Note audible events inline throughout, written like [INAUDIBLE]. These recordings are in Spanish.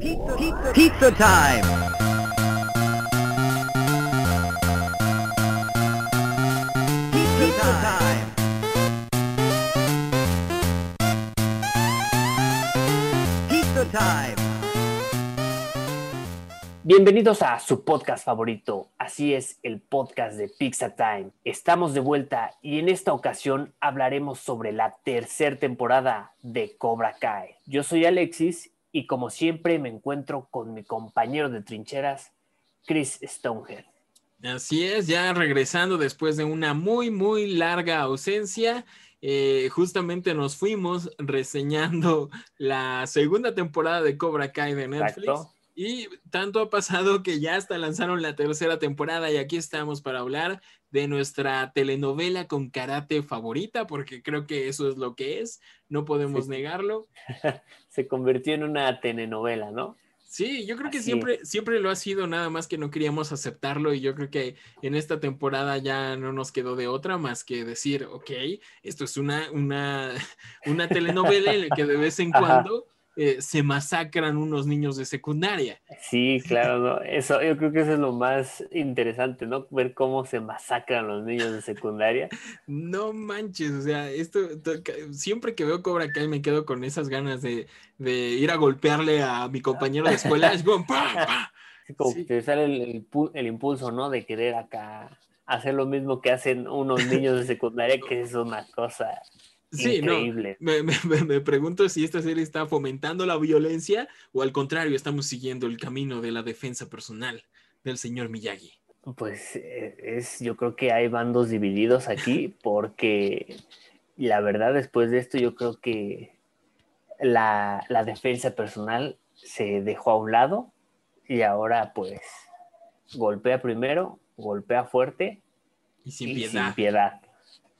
Pizza, time! Pizza time! Pizza time! Bienvenidos a su podcast favorito, así es el podcast de Pizza Time. Estamos de vuelta y en esta ocasión hablaremos sobre la tercera temporada de Cobra Kai. Yo soy Alexis y como siempre me encuentro con mi compañero de trincheras, Chris Stonehead. Así es, ya regresando después de una muy, muy larga ausencia. eh, justamente nos fuimos reseñando la segunda temporada de Cobra Kai de Netflix. Exacto. Y tanto ha pasado que ya hasta lanzaron la tercera temporada y aquí estamos para hablar de nuestra telenovela con karate favorita, porque creo que eso es lo que es, no podemos Sí. negarlo. [LAUGHS] Se convirtió en una telenovela, ¿no? Sí, yo creo que Así siempre, siempre lo ha sido, nada más que no queríamos aceptarlo y yo creo que en esta temporada ya no nos quedó de otra más que decir, ok, esto es una, una, [LAUGHS] una telenovela en la que de vez en Ajá. Eh, se masacran unos niños de secundaria. Sí, claro, ¿no? Eso, yo creo que eso es lo más interesante, ¿no? Ver cómo se masacran los niños de secundaria. [LAUGHS] No manches, o sea, esto siempre que veo Cobra Kai me quedo con esas ganas de, de ir a golpearle a mi compañero de escuela. Es como, ¡pa, pa! [LAUGHS] Sí, como Sí. que te sale el, el pu- el impulso, ¿no? De querer acá hacer lo mismo que hacen unos niños de secundaria, que es una cosa Sí, no. Me, me- [LAUGHS] me- me pregunto si esta serie está fomentando la violencia o al contrario, estamos siguiendo el camino de la defensa personal del señor Miyagi. Pues eh, es, yo creo que hay bandos divididos aquí, [LAUGHS] porque la verdad, después de esto, yo creo que la, la defensa personal se dejó a un lado y ahora, pues, golpea primero, golpea fuerte Y sin y piedad. sin piedad.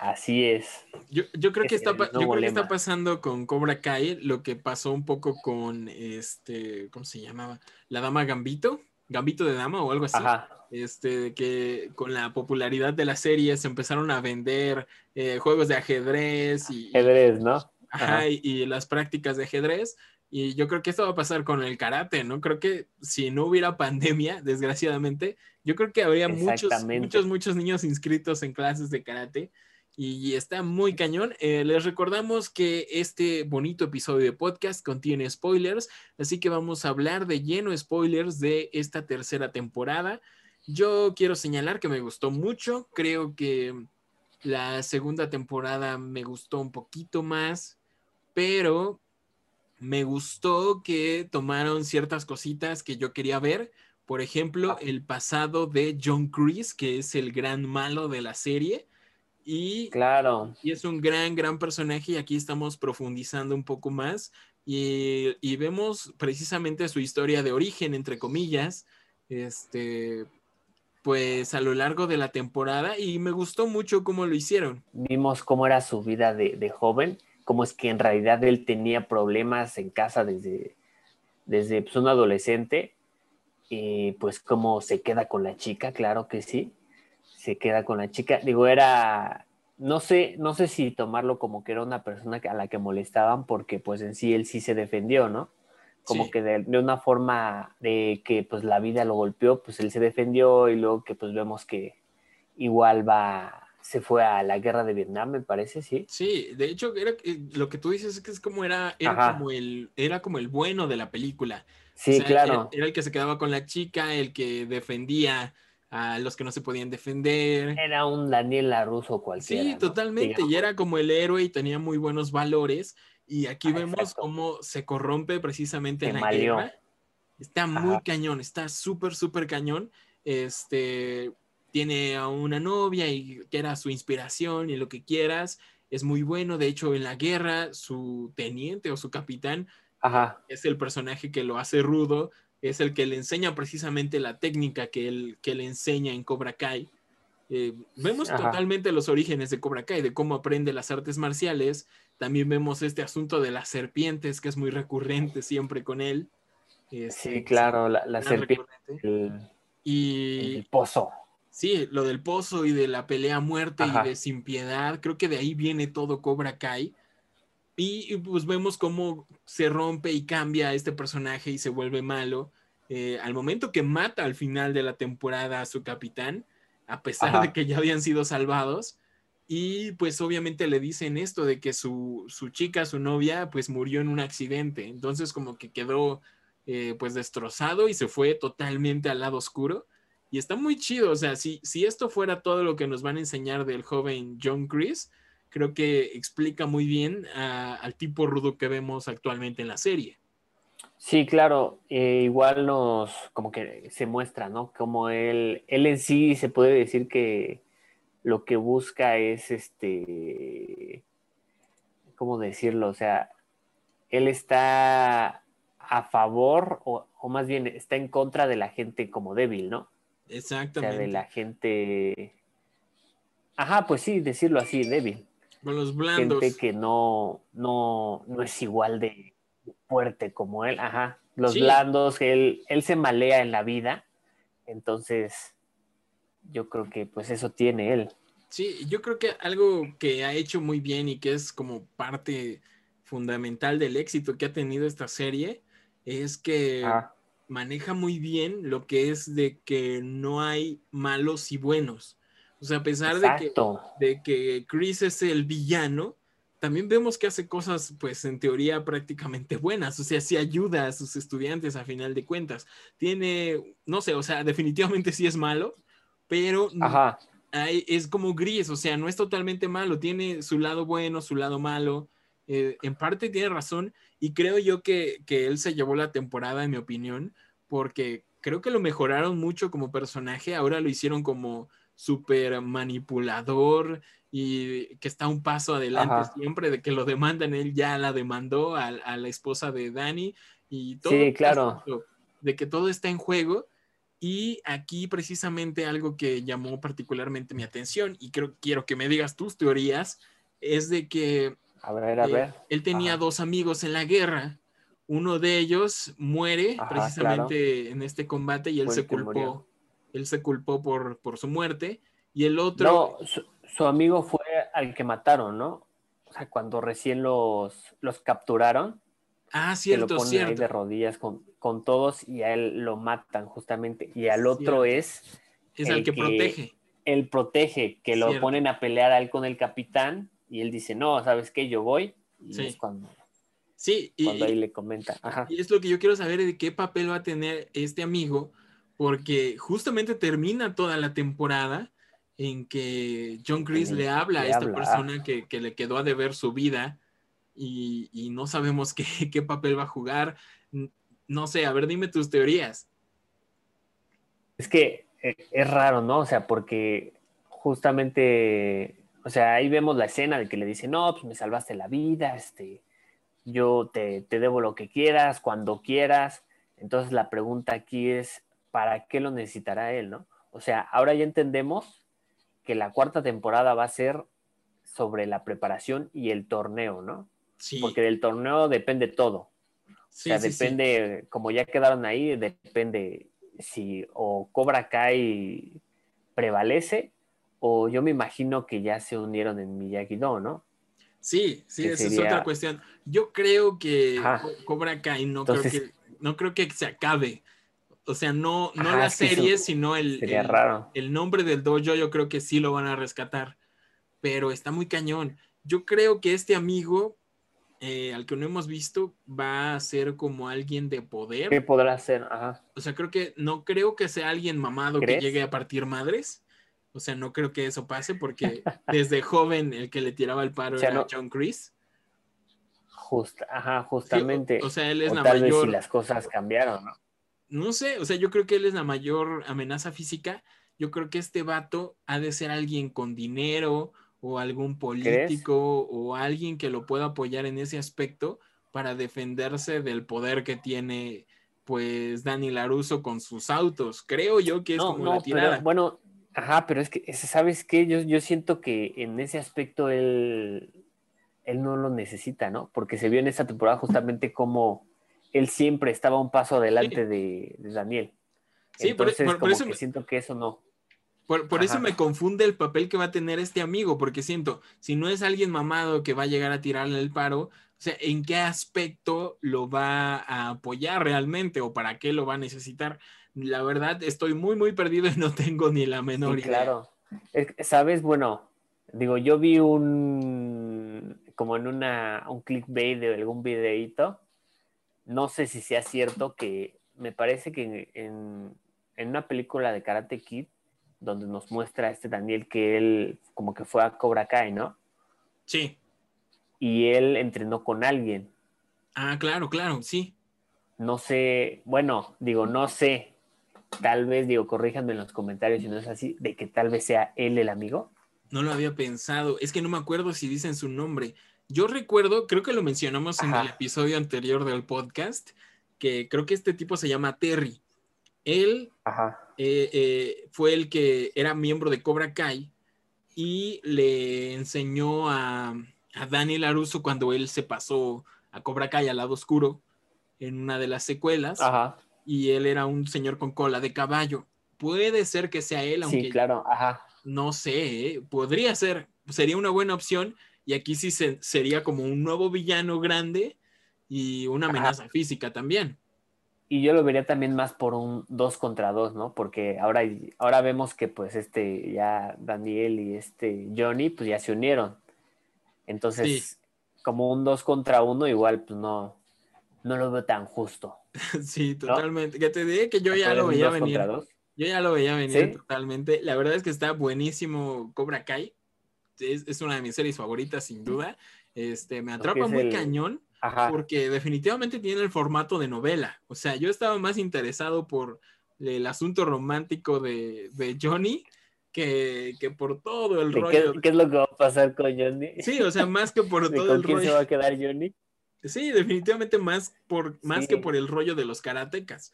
Así es. Yo, yo creo que Es está, el pa- yo creo que está pasando con Cobra Kai lo que pasó un poco con este, ¿cómo se llamaba? La dama Gambito, Gambito de dama o algo así. Ajá. Este, que con la popularidad de la serie se empezaron a vender eh, juegos de ajedrez y, Ajedrez, ¿no? Ajá, Ajá. y, y las prácticas de ajedrez. Y yo creo que esto va a pasar con el karate, ¿no? Creo que si no hubiera [LAUGHS] pandemia, desgraciadamente, yo creo que habría muchos, muchos, muchos niños inscritos en clases de karate. Y está muy cañón. Eh, les recordamos que este bonito episodio de podcast contiene spoilers, así que vamos a hablar de lleno spoilers de esta tercera temporada. Yo quiero señalar que me gustó mucho. Creo que la segunda temporada me gustó un poquito más, pero me gustó que tomaron ciertas cositas que yo quería ver. Por ejemplo, el pasado de John Kreese, que es el gran malo de la serie. Y, Claro. y es un gran, gran personaje y aquí estamos profundizando un poco más y, y vemos precisamente su historia de origen, entre comillas, este, pues a lo largo de la temporada y me gustó mucho cómo lo hicieron. Vimos cómo era su vida de, de joven, cómo es que en realidad él tenía problemas en casa desde, desde pues, un adolescente y pues cómo se queda con la chica, claro que sí, se queda con la chica. Digo, era, no sé, no sé si tomarlo como que era una persona a la que molestaban porque pues en sí él sí se defendió, ¿no? Como Sí. que de, de una forma de que pues la vida lo golpeó, pues él se defendió y luego que pues vemos que igual va, se fue a la guerra de Vietnam, me parece, sí. Sí, de hecho, era, eh, lo que tú dices es que es como era, era como el, era como el bueno de la película. Sí, O sea, claro. Era, era el que se quedaba con la chica, el que defendía a los que no se podían defender. Era un Daniel Laruso cualquiera. Sí, ¿no? totalmente. Digamos. Y era como el héroe y tenía muy buenos valores. Y aquí Ah, vemos exacto. cómo se corrompe precisamente en la guerra. Está muy Ajá. cañón, está súper, súper cañón. Este tiene a una novia y que era su inspiración y lo que quieras. Es muy bueno. De hecho, en la guerra, su teniente o su capitán Ajá, es el personaje que lo hace rudo, es el que le enseña precisamente la técnica que él, que le enseña en Cobra Kai. Eh, vemos Ajá. totalmente los orígenes de Cobra Kai, de cómo aprende las artes marciales. También vemos este asunto de las serpientes, que es muy recurrente siempre con él. Este, sí, claro, la, serpiente, el, Y el pozo. sí, lo del pozo y de la pelea a muerte Ajá. y de sin piedad, creo que de ahí viene todo Cobra Kai. Y, y, pues vemos cómo se rompe y cambia este personaje y se vuelve malo. eh, al momento que mata al final de la temporada a su capitán, a pesar Ajá. de que ya habían sido salvados. Y pues obviamente le dicen esto de que su, su chica, su novia, pues murió en un accidente. Entonces como que quedó eh, pues destrozado y se fue totalmente al lado oscuro. Y está muy chido, o sea, si, si esto fuera todo lo que nos van a enseñar del joven John Chris, creo que explica muy bien a- al tipo rudo que vemos actualmente en la serie. Sí, claro, eh, igual nos, como que se muestra, ¿no? Como él, él en sí se puede decir que lo que busca es este, ¿cómo decirlo? O sea, él está a favor o, o más bien está en contra de la gente como débil, ¿no? O sea, Exactamente. de la gente, ajá, pues sí, decirlo así, débil. Con los blandos. gente que no, no, no es igual de fuerte como él, ajá. Los Sí. blandos, él, él se malea en la vida, entonces yo creo que pues eso tiene él. Sí, yo creo que algo que ha hecho muy bien y que es como parte fundamental del éxito que ha tenido esta serie es que maneja muy bien lo que es de que no hay malos y buenos. O sea, a pesar de que, de que Chris es el villano, también vemos que hace cosas, pues en teoría prácticamente buenas. O sea, sí ayuda a sus estudiantes a final de cuentas. Tiene, no sé, o sea, [LAUGHS] definitivamente sí es malo, pero Ajá. hay- es como gris, o sea, no es totalmente malo, tiene su lado bueno, su lado malo. eh, en parte tiene razón y creo yo que, que él se llevó la temporada, en mi opinión, porque creo que lo mejoraron mucho como personaje, ahora lo hicieron como súper manipulador y que está un paso adelante Ajá. siempre de que lo demandan, él ya la demandó a, a la esposa de Danny y todo. Sí, claro. De que todo está en juego y aquí precisamente algo que llamó particularmente mi atención y creo quiero que me digas tus teorías es de que A ver, a eh, ver. él tenía Ajá. dos amigos en la guerra. Uno de ellos muere Ajá, precisamente en este combate y él Fue se culpó. Él se culpó por, por su muerte. Y el otro, No, su, su amigo fue al que mataron, ¿no? O sea, cuando recién los, los capturaron, ah, que lo cierto, ponen ahí cierto. de rodillas con, con todos y a él lo matan justamente. Y al otro Cierto. es Es el el que que- protege. él protege, que lo Cierto. ponen a pelear a él con el capitán y él dice, no, ¿sabes qué? Yo voy. Y Sí. es cuando, Sí, y, cuando ahí le comenta. Ajá. y es lo que yo quiero saber de qué papel va a tener este amigo, porque justamente termina toda la temporada en que John Chris le habla a esta habla, persona que, que le quedó a deber su vida y, y no sabemos [LAUGHS] qué, qué papel va a jugar. No sé, a ver, dime tus teorías. Es que eh, es raro, ¿no? O sea, porque justamente, o sea, ahí vemos la escena de que le dice, no, pues me salvaste la vida, este, yo te, te debo lo que quieras, cuando quieras. Entonces la pregunta aquí es, ¿para qué lo necesitará él, no? O sea, ahora ya entendemos que la cuarta temporada va a ser sobre la preparación y el torneo, ¿no? Sí, Porque del torneo depende todo. sí, o sea, sí, depende, como ya quedaron ahí, depende si o Cobra Kai prevalece o yo me imagino que ya se unieron en Miyagi-Do, ¿no? Sí, sí, esa es otra cuestión. Yo creo que Ajá. Co- Cobra Kai no Entonces- creo que no creo que se acabe. O sea, no, no Ajá, la serie, sino el, el- raro. el nombre del dojo, yo creo que sí lo van a rescatar. Pero está muy cañón. Yo creo que este amigo, eh, al que no hemos visto, va a ser como alguien de poder. ¿Qué podrá hacer? Ajá. O sea, creo que no creo que sea alguien mamado que llegue a partir madres. O sea, no creo que eso pase porque [LAUGHS] desde joven el que le tiraba el paro O sea, era no- John Chris. Just- ajá, Sí, justamente. o, o sea, él es o la tal vez mayor. si las cosas cambiaron, ¿no? No sé, o sea, yo creo que él es la mayor amenaza física. Yo creo que este vato ha de ser alguien con dinero o algún político o alguien que lo pueda apoyar en ese aspecto para defenderse del poder que tiene pues Dani Laruso con sus autos. Creo yo que es No, como no, la tirada. pero bueno, ajá, pero es que, ¿sabes qué? Yo, yo siento que en ese aspecto él, él no lo necesita, ¿no? Porque se vio en esa temporada justamente como él siempre estaba un paso adelante de, de Daniel. Sí, por- Entonces, por- por como eso que me- siento que eso no. Por, por eso me confunde el papel que va a tener este amigo, porque siento, si no es alguien mamado que va a llegar a tirarle el paro, O sea, ¿en qué aspecto lo va a apoyar realmente o para qué lo va a necesitar? La verdad, estoy muy, muy perdido y no tengo ni la menor Sí, idea. claro. Sabes, bueno, digo, yo vi un, como en una, un clickbait de algún videíto, no sé si sea cierto que me parece que en, en una película de Karate Kid, donde nos muestra a este Daniel que él como que fue a Cobra Kai, ¿no? Sí. Y él entrenó con alguien. Ah, claro, claro, sí. No sé, bueno, digo, no sé, tal vez, digo, corríjanme en los comentarios si no es así, de que tal vez sea él el amigo. No lo había pensado. Es que no me acuerdo si dicen su nombre. Yo recuerdo, creo que lo mencionamos en el episodio anterior del podcast, que creo que este tipo se llama Terry. Él eh, eh, fue el que era miembro de Cobra Kai y le enseñó a, a Daniel Aruso cuando él se pasó a Cobra Kai al lado oscuro en una de las secuelas Ajá. y él era un señor con cola de caballo. Puede ser que sea él, aunque Sí, claro, ajá. no sé, ¿eh? podría ser, sería una buena opción y aquí sí se- sería como un nuevo villano grande y una Ajá. amenaza física también. Y yo lo vería también más por un dos contra dos, ¿no? Porque ahora, ahora vemos que pues este ya Daniel y este Johnny pues ya se unieron. Entonces, como un dos contra uno, igual pues no, no lo veo tan justo. [LAUGHS] Sí, totalmente. Que te diré que yo ya lo veía venir. Yo ya lo veía venir ¿Sí? totalmente. La verdad es que está buenísimo Cobra Kai. Es, es una de mis series favoritas, sin duda. Este, me atrapa muy el- cañón Ajá. porque definitivamente tiene el formato de novela. O sea, yo estaba más interesado por el asunto romántico de, de Johnny que, que por todo el ¿De rollo. ¿Qué, qué es lo que va a pasar con Johnny? Sí, o sea, más que por [LAUGHS] ¿De todo con el quién se rollo. va a quedar Johnny? Sí, definitivamente más, por, más Sí. que por el rollo de los karatecas.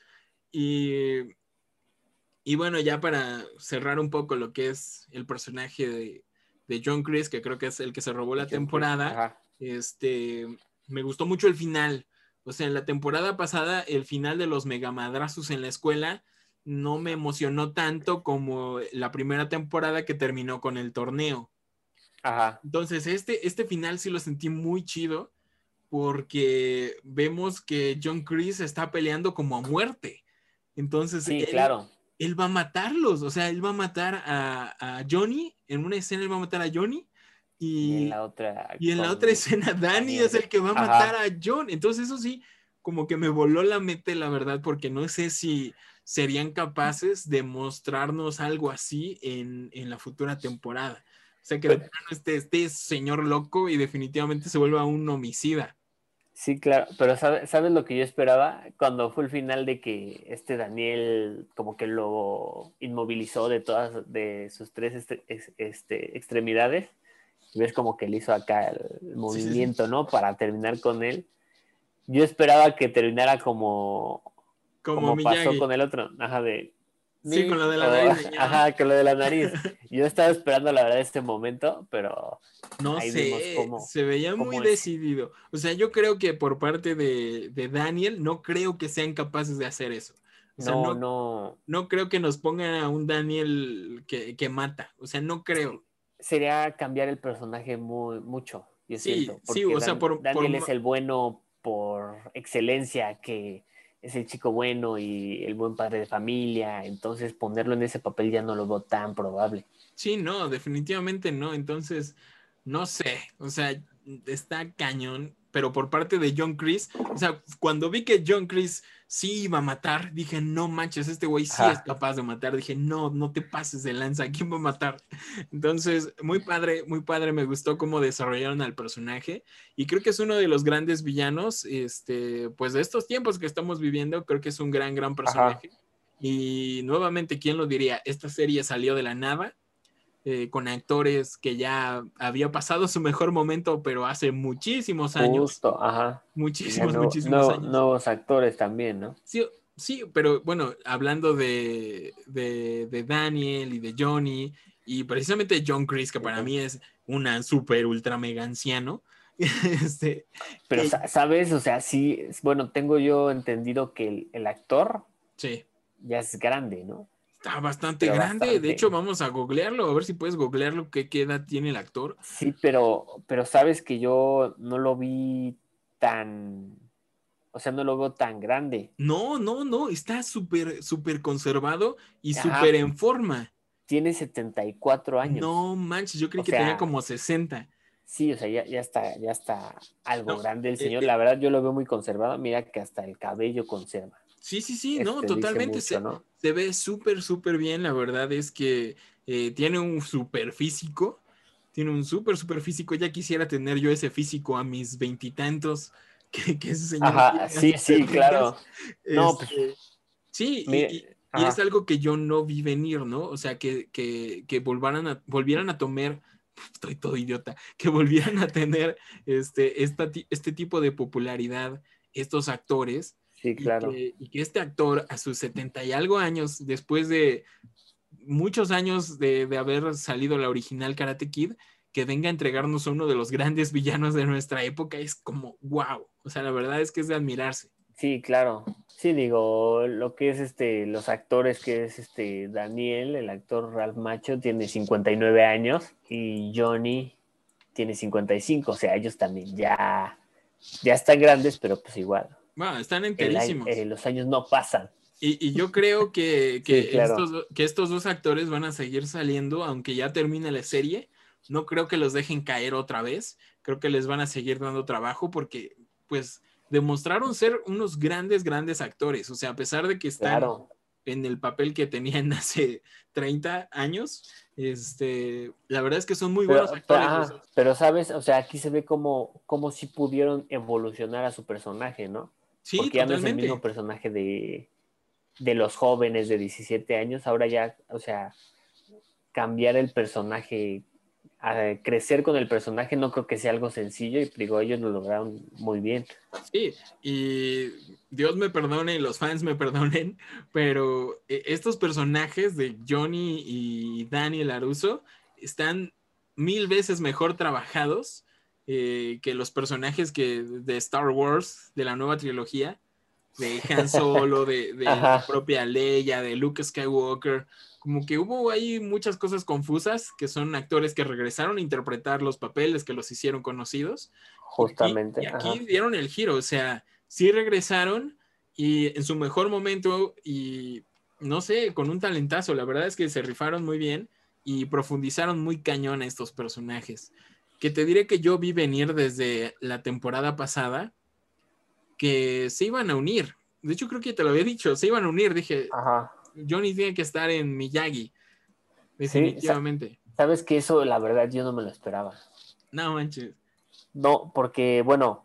Y, y bueno, ya para cerrar un poco lo que es el personaje de, de John Chris, que creo que es el que se robó la John temporada, este, me gustó mucho el final. O sea, en la temporada pasada, el final de los megamadrazos en la escuela no me emocionó tanto como la primera temporada que terminó con el torneo. Ajá. Entonces, este, este final sí lo sentí muy chido porque vemos que John Chris está peleando como a muerte. Entonces, Sí, él, claro. Él va a matarlos, o sea, él va a matar a, a Johnny, en una escena él va a matar a Johnny Y y, en la otra. y en la con- otra escena Danny es el que va a Ajá. matar a John. Entonces, eso sí, como que me voló la mente, la verdad, porque no sé si serían capaces de mostrarnos algo así en, en la futura temporada. O sea, que de Pero- plano este, este señor loco y definitivamente se vuelva un homicida. Sí, claro, pero ¿sabe- ¿sabes lo que yo esperaba? Cuando fue el final de que este Daniel como que lo inmovilizó de todas, de sus tres este- este, extremidades, y ves como que le hizo acá el movimiento, ¿no? Para terminar con él. Yo esperaba que terminara como, Como, como pasó con el otro, ajá, de... Sí, con lo de la o- nariz, ya. Ajá, con lo de la nariz. [LAUGHS] Yo estaba esperando la verdad este momento, pero No ahí sé, cómo- se veía muy es. decidido. O sea, yo creo que por parte de, de Daniel, no creo que sean capaces de hacer eso. O sea, no, no, no, no creo que nos pongan a un Daniel que, que mata. O sea, no creo. sería cambiar el personaje muy, mucho, yo Sí, siento. sí, o sea, por- Daniel por- es el bueno por excelencia, que es el chico bueno y el buen padre de familia, entonces ponerlo en ese papel ya no lo veo tan probable. Sí, no, definitivamente no. Entonces, no sé, o sea, está cañón, pero por parte de John Chris, o sea, cuando vi que John Chris sí iba a matar, dije, no manches, este güey sí es capaz de matar. Dije, no, no te pases de lanza, ¿quién va a matar? Entonces, muy padre, muy padre, me gustó cómo desarrollaron al personaje y creo que es uno de los grandes villanos, este, pues de estos tiempos que estamos viviendo, creo que es un gran, gran personaje. Y nuevamente, ¿quién lo diría? Esta serie salió de la nada, eh, con actores que ya había pasado su mejor momento, pero hace muchísimos años. Justo, ajá. Muchísimos, muchísimos años. Nuevos actores también, ¿no? Sí, sí, pero bueno, hablando de, de, de Daniel y de Johnny, y precisamente John Chris, que para mí es una super ultra mega anciano. [LAUGHS] este, Pero, Eh, sa- ¿sabes? O sea, sí, bueno, tengo yo entendido que el, el actor sí, ya es grande, ¿no? Está bastante Pero grande. bastante. De hecho, vamos a googlearlo, a ver si puedes googlearlo, qué, qué edad tiene el actor. Sí, pero, pero sabes que yo no lo vi tan, o sea, no lo veo tan grande. No, no, no, está súper, súper conservado y súper en forma. Tiene 74 años. No manches, yo creí O que sea, tenía como 60. Sí, o sea, ya, ya está, ya está algo No, grande el eh, señor. eh. La verdad, yo lo veo muy conservado. Mira que hasta el cabello conserva. Sí, sí, sí, no, Este, totalmente. mucho, se, ¿no? se ve súper, súper bien. La verdad es que eh, tiene un súper físico. Tiene un súper, súper físico. Ya quisiera tener yo ese físico a mis veintitantos. [LAUGHS] Que, que ese señor. Ajá, sí, sí, claro. No, pues, Este, sí, y- Mire, y, y ajá. es algo que yo no vi venir, ¿no? O sea, que, que, que volvaran a, volvieran a tomar, [LAUGHS] estoy todo idiota, que volvieran a tener este, esta este tipo de popularidad estos actores Sí, y claro. que, y que este actor a sus 70 y algo años, después de muchos años de, de haber salido la original Karate Kid, que venga a entregarnos a uno de los grandes villanos de nuestra época, es como, wow. O sea, la verdad es que es de admirarse. Sí, claro. Sí, digo, lo que es este, los actores que es este Daniel, el actor Ralph Macho, tiene 59 años y Johnny tiene 55. O sea, ellos también ya, ya están grandes, pero pues igual. Wow, están el enterísimos. eh, los años no pasan. Y, y yo creo que, [LAUGHS] que, Sí, claro. estos, que estos dos actores van a seguir saliendo, aunque ya termine la serie. No creo que los dejen caer otra vez. Creo que les van a seguir dando trabajo porque, pues, demostraron ser unos grandes, grandes actores. O sea, a pesar de que están Claro. en el papel que tenían [LAUGHS] hace 30 años, este, la verdad es que son muy Pero, buenos actores. ajá, pero, sabes, o sea, aquí se ve como, como si pudieron evolucionar a su personaje, ¿no? Sí, Porque ya no es el mismo personaje de, de los jóvenes de 17 años, ahora ya, o sea, cambiar el personaje, a crecer con el personaje no creo que sea algo sencillo y digo, ellos lo lograron muy bien. Sí, y Dios me perdone y los fans me perdonen, [LAUGHS] pero eh, estos personajes de Johnny y Daniel Aruso están mil veces mejor trabajados eh, que los personajes que de Star Wars, de la nueva trilogía, de Han Solo, de, de [LAUGHS] la propia Leia, de Luke Skywalker. Como que hubo ahí muchas cosas confusas, que son actores que regresaron a interpretar los papeles que los hicieron conocidos. Justamente. Y aquí, ajá. dieron el giro, o sea, sí regresaron y en su mejor momento y no sé, con un talentazo, la verdad es que se rifaron muy bien y profundizaron muy cañón a estos personajes. Que te diré que yo vi venir desde la temporada pasada que se iban a unir. De hecho, creo que te lo había dicho, se iban a unir. Dije, Ajá. Johnny tiene que estar en Miyagi. Definitivamente. Sabes que eso, la verdad, yo no me lo esperaba. No manches. No, porque, bueno,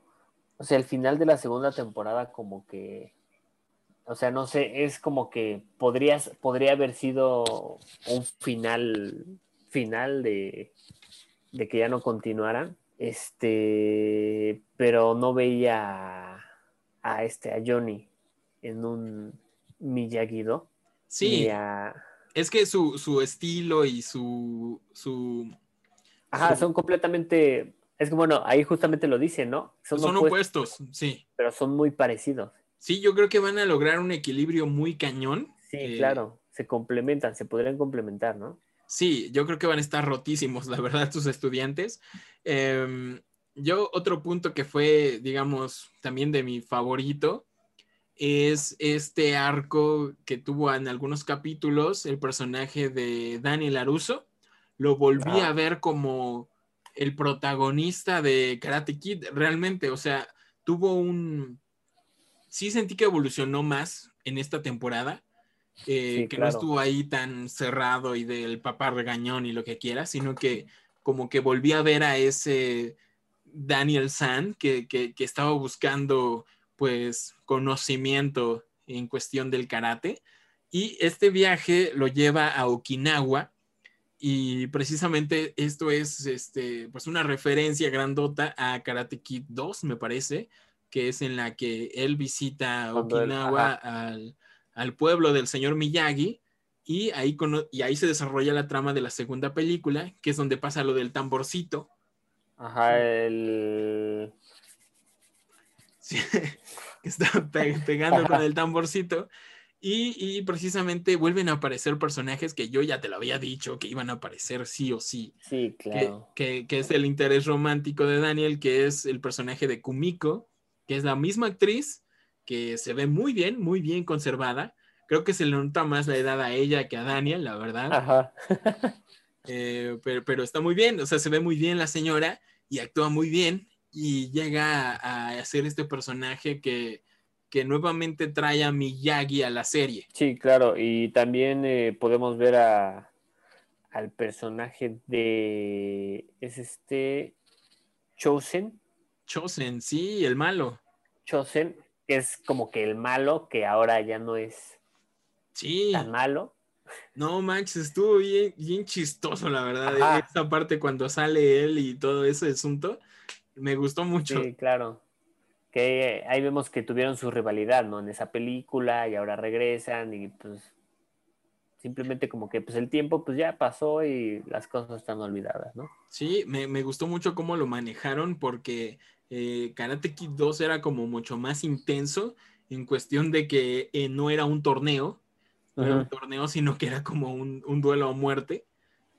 o sea, el final de la segunda temporada como que, o sea, no sé, es como que podrías, podría haber sido un final, final de, de que ya no continuaran, este, pero no veía a, a este, a Johnny en un Miyagi-Do. Sí, a- es que su, su estilo y su, su Ajá, su- son completamente, es que bueno, ahí justamente lo dice, ¿no? son, opuestos, opuestos, sí. pero son muy parecidos. Sí, yo creo que van a lograr un equilibrio muy cañón. Sí, Eh, claro, se complementan, se podrían complementar, ¿no? Sí, yo creo que van a estar rotísimos, la verdad, sus estudiantes. Em, yo, otro punto que fue, digamos, también de mi favorito, es este arco que tuvo en algunos capítulos el personaje de Daniel Aruso. Lo volví Ah. a ver como el protagonista de Karate Kid, realmente, o sea, tuvo un... Sí sentí que evolucionó más en esta temporada, eh, Sí, que claro. no estuvo ahí tan cerrado y del papá regañón y lo que quiera, sino que como que volví a ver a ese Daniel San que, que- que estaba buscando pues conocimiento en cuestión del karate y este viaje lo lleva a Okinawa y precisamente esto es este, pues una referencia grandota a Karate Kid 2, me parece, que es en la que él visita él- Okinawa al, al pueblo del señor Miyagi y ahí, cono- y ahí se desarrolla la trama de la segunda película, que es donde pasa lo del tamborcito. Ajá, el... Sí, [LAUGHS] que está pe- pegando con el tamborcito. Y, y precisamente vuelven a aparecer personajes que yo ya te lo había dicho que iban a aparecer sí o sí. Sí, que, claro. que- que es el interés romántico de Daniel, que es el personaje de Kumiko, que es la misma actriz, que se ve muy bien, muy bien conservada. Creo que se le nota más la edad a ella que a Daniel, la verdad. Ajá. [LAUGHS] Eh, pero, pero está muy bien, o sea, se ve muy bien la señora y actúa muy bien y llega a, a hacer este personaje que, que nuevamente trae a Miyagi a la serie. Sí, claro, y también eh, podemos ver a, al personaje de, es este, Chosen, Chosen, sí, el malo. Chosen, que es como que el malo, que ahora ya no es Sí, tan malo. no manches, estuvo bien, bien chistoso, la verdad. Ajá. Esa parte cuando sale él y todo ese asunto, me gustó mucho. Sí, claro. Que ahí vemos que tuvieron su rivalidad, ¿no? En esa película y ahora regresan y pues simplemente como que pues el tiempo pues ya pasó y las cosas están olvidadas, ¿no? Sí, me, me gustó mucho cómo lo manejaron porque eh, Karate Kid 2 era como mucho más intenso en cuestión de que eh, no era un torneo, no era un torneo, sino que era como un, un duelo a muerte.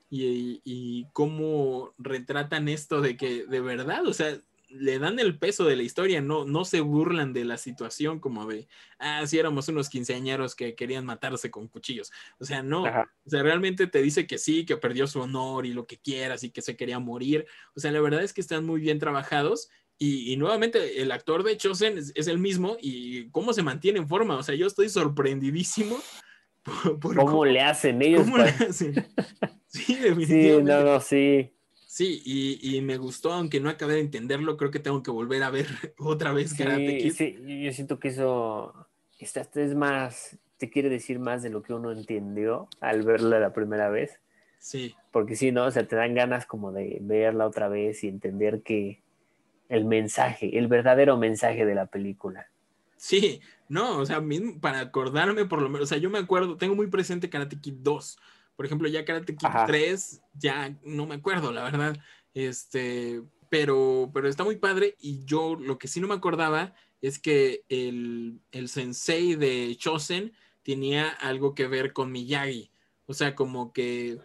Y, y cómo retratan esto de que de verdad, o sea, le dan el peso de la historia, no, no se burlan de la situación como de, ah, sí éramos unos quinceañeros que querían matarse con cuchillos. O sea, no, Ajá. o sea, realmente te dice que sí, que perdió su honor y lo que quieras y que se quería morir. O sea, la verdad es que están muy bien trabajados. Y, y nuevamente, el actor de Chosen es, es el mismo y cómo se mantiene en forma. O sea, yo estoy sorprendidísimo [LAUGHS] por, por ¿Cómo le hacen ellos? cómo le hacen. [LAUGHS] Sí, Sí, definitivamente. no, no, sí. Sí, y, y me gustó, aunque no acabé de entenderlo, creo que tengo que volver a ver [LAUGHS] otra vez Karate Sí, Kid. sí, yo siento que eso, esta esta es más, te quiere decir más de lo que uno entendió al verla la primera vez, Sí, porque si no, o sea, te dan ganas como de verla otra vez y entender que el mensaje, el verdadero mensaje de la película. sí, no, o sea, mismo para acordarme por lo menos, o sea, yo me acuerdo, tengo muy presente Karate Kid 2. Por ejemplo, ya Karate Kid Ajá. 3, ya no me acuerdo, la verdad. Este, pero, pero está muy padre. Y yo lo que sí no me acordaba es que el, el sensei de Chosen tenía algo que ver con Miyagi. O sea, como que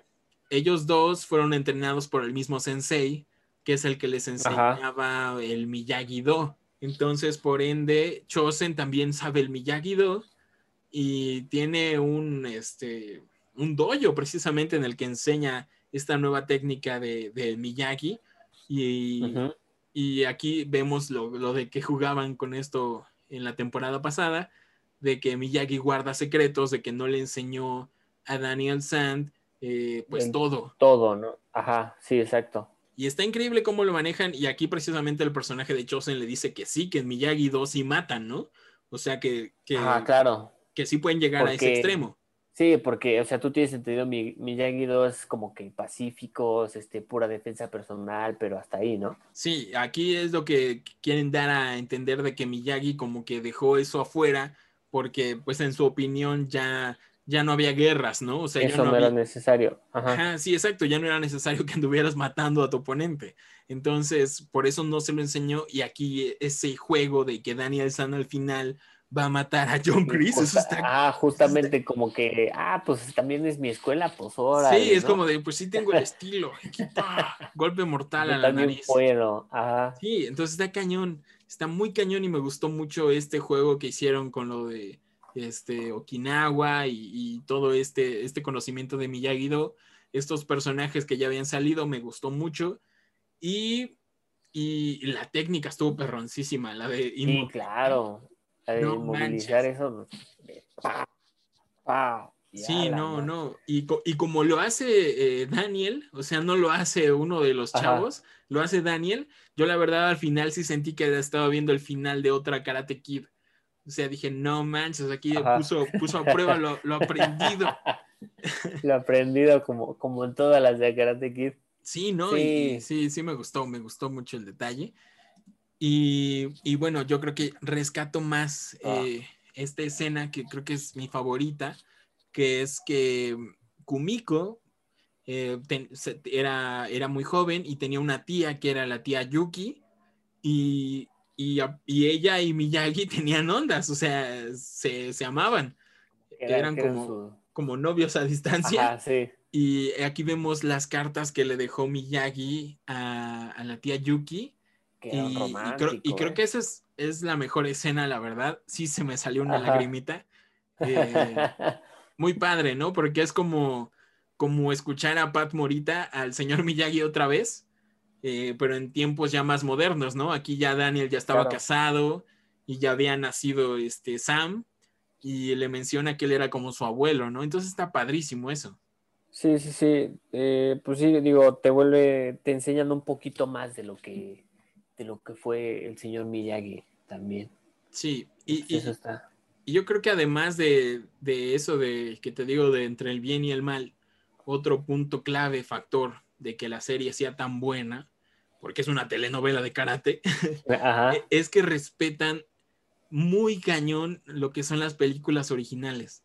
ellos dos fueron entrenados por el mismo sensei, que es el que les enseñaba el Miyagi-Do. Entonces, por ende, Chosen también sabe el Miyagi-Do y tiene un, este, un dojo precisamente en el que enseña esta nueva técnica de, de Miyagi. Y, y aquí vemos lo, lo de que jugaban con esto en la temporada pasada, de que Miyagi guarda secretos, de que no le enseñó a Daniel Sand, eh, pues En- todo. Todo, ¿no? Ajá, sí, exacto. Y está increíble cómo lo manejan. Y aquí precisamente el personaje de Chosen le dice que sí, que en Miyagi 2 sí matan, ¿no? O sea que, que, Ajá, claro. que sí pueden llegar a ese extremo. Sí, porque, o sea, tú tienes entendido, mi Miyagi-Do es como que pacífico, es este, pura defensa personal, pero hasta ahí, ¿no? Sí, aquí es lo que quieren dar a entender de que Miyagi como que dejó eso afuera porque pues en su opinión ya, ya no había guerras, ¿no? O sea, ya Eso no, no era necesario. Ajá. Ajá, sí, exacto, ya no era necesario que anduvieras matando a tu oponente. Entonces, por eso no se lo enseñó y aquí ese juego de que Daniel San al final va a matar a John Chris, eso Justa- está... Ah, justamente como que, ah, pues también es mi escuela, pues ahora. Sí, es como de, pues sí tengo el [LAUGHS] estilo. Golpe mortal a la nariz. puedo. Ajá. Sí, entonces está cañón, está muy cañón y me gustó mucho este juego que hicieron con lo de este Okinawa y, y todo este, este conocimiento de Miyagi-Do, estos personajes que ya habían salido, me gustó mucho y, y la técnica estuvo perroncísima, la de Sí, claro. No movilizar manches. eso. de pa, pa, y Sí, no, no. Y, co- y como lo hace eh, Daniel, o sea, no lo hace uno de los Ajá. chavos, lo hace Daniel. Yo la verdad al final sí sentí que estaba viendo el final de otra Karate Kid. O sea, dije, no manches, aquí Ajá. puso, puso a prueba lo, lo aprendido. [LAUGHS] Lo aprendido como, como en todas las de Karate Kid. Sí, ¿no? Y, Sí. sí, sí me gustó, me gustó mucho el detalle. Y, y bueno, yo creo que rescato más Ah. eh, esta escena que creo que es mi favorita, que es que Kumiko eh, ten- se- era, era muy joven y tenía una tía que era la tía Yuki y, y, ella y Miyagi [LAUGHS] tenían ondas, o sea, se, se amaban, Era- Eran como- su- como novios a distancia. Ajá, sí. Y aquí vemos las cartas que le dejó Miyagi a, a la tía Yuki Que Y, y creo, y creo ¿eh? que esa es, es la mejor escena, la verdad. Sí se me salió una Ajá. lagrimita. Eh, [LAUGHS] muy padre, ¿no? Porque es como, como escuchar a Pat Morita, al señor Miyagi otra vez, eh, pero en tiempos ya más modernos, ¿no? Aquí ya Daniel ya estaba Claro. casado y ya había nacido este Sam y le menciona que él era como su abuelo, ¿no? Entonces está padrísimo eso. Sí, sí, sí. Eh, pues sí, digo, te vuelve, te enseñan un poquito más de lo que, de lo que fue el señor Miyagi también. Sí, y, Pues y- eso está. y yo creo que además de, de eso de que te digo de entre el bien y el mal, otro punto clave, factor de que la serie sea tan buena, porque es una telenovela de karate, [LAUGHS] Ajá. es que respetan muy cañón lo que son las películas originales.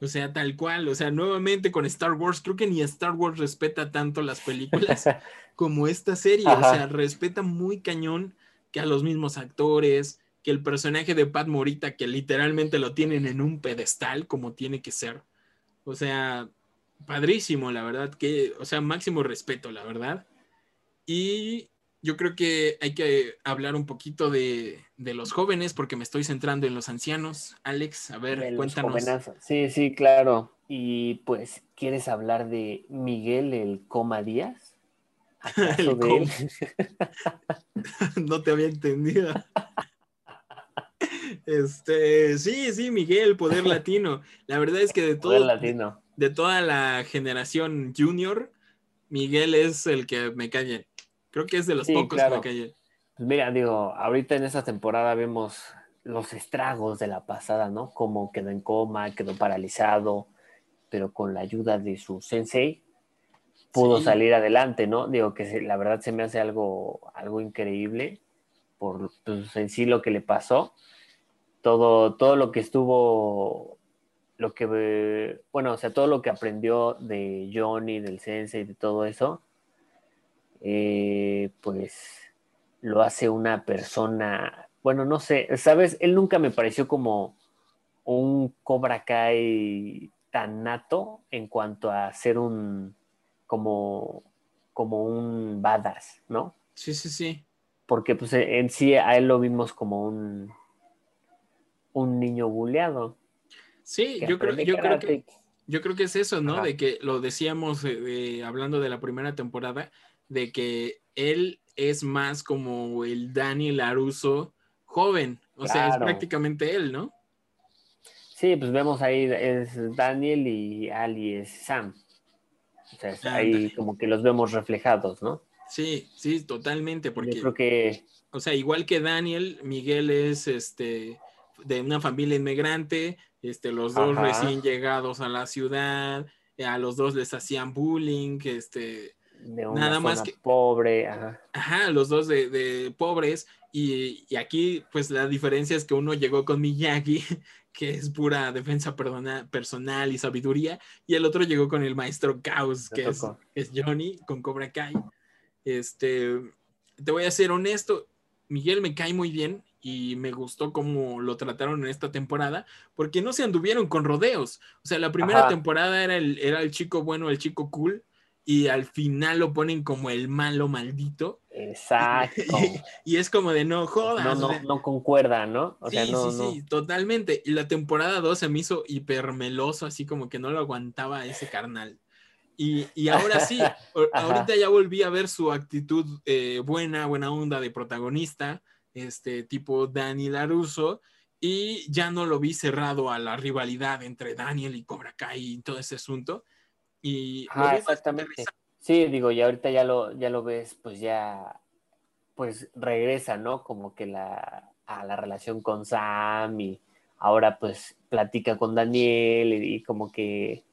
O sea, tal cual, o sea, nuevamente con Star Wars, creo que ni Star Wars respeta tanto las películas [LAUGHS] como esta serie. O sea, respeta muy cañón que a los mismos actores, que el personaje de Pat Morita, que literalmente lo tienen en un pedestal como tiene que ser. O sea, padrísimo, la verdad, que, o sea, máximo respeto, la verdad. Y yo creo que hay que hablar un poquito de, de los jóvenes, porque me estoy centrando en los ancianos. Alex, a ver, De cuéntanos. Sí, sí, claro. Y pues, ¿quieres hablar de Miguel el Coma Díaz? [LAUGHS] ¿Acaso El de él? [LAUGHS] no te había entendido. [LAUGHS] Este, sí, sí, Miguel, Poder Latino. La verdad es que de todo, latino. de toda la generación junior, Miguel es el que me cae. Creo que es de los Sí, pocos claro. cae bien. Pues mira, digo, ahorita en esta temporada vemos los estragos de la pasada, ¿no? Como quedó en coma, quedó paralizado, pero con la ayuda de su sensei pudo Sí. salir adelante, ¿no? Digo que la verdad se me hace algo, algo increíble por pues, en sí lo que le pasó, todo, todo lo que estuvo, lo que, bueno, o sea, todo lo que aprendió de Johnny, del sensei, de todo eso, eh, pues lo hace una persona, bueno, no sé, sabes, él nunca me pareció como un Cobra Kai tan nato en cuanto a ser un, como, como un badass, ¿no? Sí, sí, sí. Porque pues en sí a él lo vimos como un, un niño buleado. Sí, yo creo, yo creo que, yo creo que es eso, ¿no? Ajá. De que lo decíamos eh, hablando de la primera temporada, de que él es más como el Daniel Laruso joven. O sea, es prácticamente él, ¿no? Sí, pues vemos ahí es Daniel y Ali es Sam. O sea, es ahí como que los vemos reflejados, ¿no? Sí, sí, totalmente, porque, Yo creo que o sea, igual que Daniel, Miguel es este de una familia inmigrante, este, los dos Ajá. recién llegados a la ciudad, a los dos les hacían bullying, este, de una Nada más que- pobre, ajá. ajá, los dos de, de pobres, y, y aquí, pues la diferencia es que uno llegó con Miyagi, [LAUGHS] que es pura defensa perdona- personal y sabiduría, y el otro llegó con el maestro Caos, que es, es Johnny, con Cobra Kai. Este, te voy a ser honesto, Miguel me cae muy bien y me gustó cómo lo trataron en esta temporada, porque no se anduvieron con rodeos. O sea, la primera Ajá. temporada era el, era el chico bueno, el chico cool, y al final lo ponen como el malo maldito. Exacto. [LAUGHS] Y es como de no jodas. No, o no, sea, no concuerda, ¿no? O sí, sea, no, sí, no. sí, totalmente. Y la temporada 2 se me hizo hipermeloso, así como que no lo aguantaba ese carnal. Y, y ahora sí, [LAUGHS] ahorita ya volví a ver su actitud eh, buena, buena onda de protagonista, este tipo Daniel Laruso, y ya no lo vi cerrado a la rivalidad entre Daniel y Cobra Kai y todo ese asunto. Y Ajá, exactamente. Sí, digo, y ahorita ya lo, ya lo ves, pues ya, pues regresa, ¿no? Como que la, a la relación con Sam y ahora pues platica con Daniel y, y como que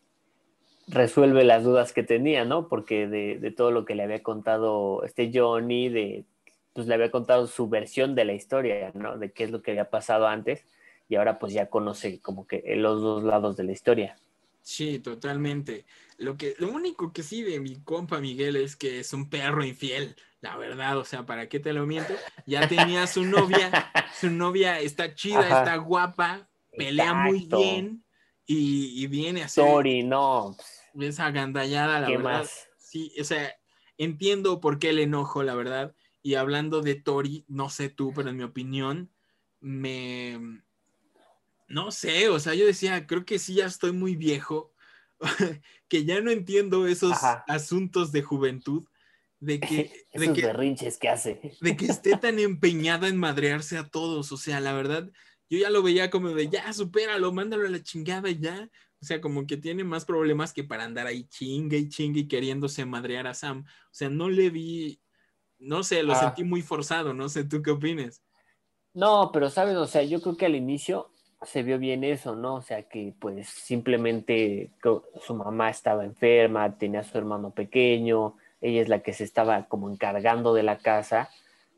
resuelve las dudas que tenía, ¿no? Porque de, de todo lo que le había contado este Johnny, de, pues le había contado su versión de la historia, ¿no? De qué es lo que había pasado antes y ahora pues ya conoce como que los dos lados de la historia. Sí, totalmente. Lo que, lo único que sí de mi compa Miguel es que es un perro infiel, la verdad, o sea, ¿para qué te lo miento? Ya tenía su novia, su novia está chida, Ajá. está guapa, pelea muy bien y, y viene a hacer Story, no, pues, esa gandallada, la ¿qué verdad. más? Sí, o sea, entiendo por qué el enojo, la verdad. Y hablando de Tori, no sé tú, pero en mi opinión, me... No sé, o sea, yo decía, creo que sí, ya estoy muy viejo, [LAUGHS] que ya no entiendo esos Ajá. asuntos de juventud, de [LAUGHS] que, de Esos que, berrinches que hace. de que esté [LAUGHS] tan empeñada en madrearse a todos. O sea, la verdad, yo ya lo veía como de ya, supéralo, mándalo a la chingada y ya. O sea, como que tiene más problemas que para andar ahí chingue y chingue y queriéndose madrear a Sam. O sea, no le vi, no sé, lo Ah. sentí muy forzado. No sé, ¿tú qué opinas? No, pero sabes, o sea, yo creo que al inicio se vio bien eso, ¿no? O sea, que pues simplemente su mamá estaba enferma, tenía a su hermano pequeño, ella es la que se estaba como encargando de la casa.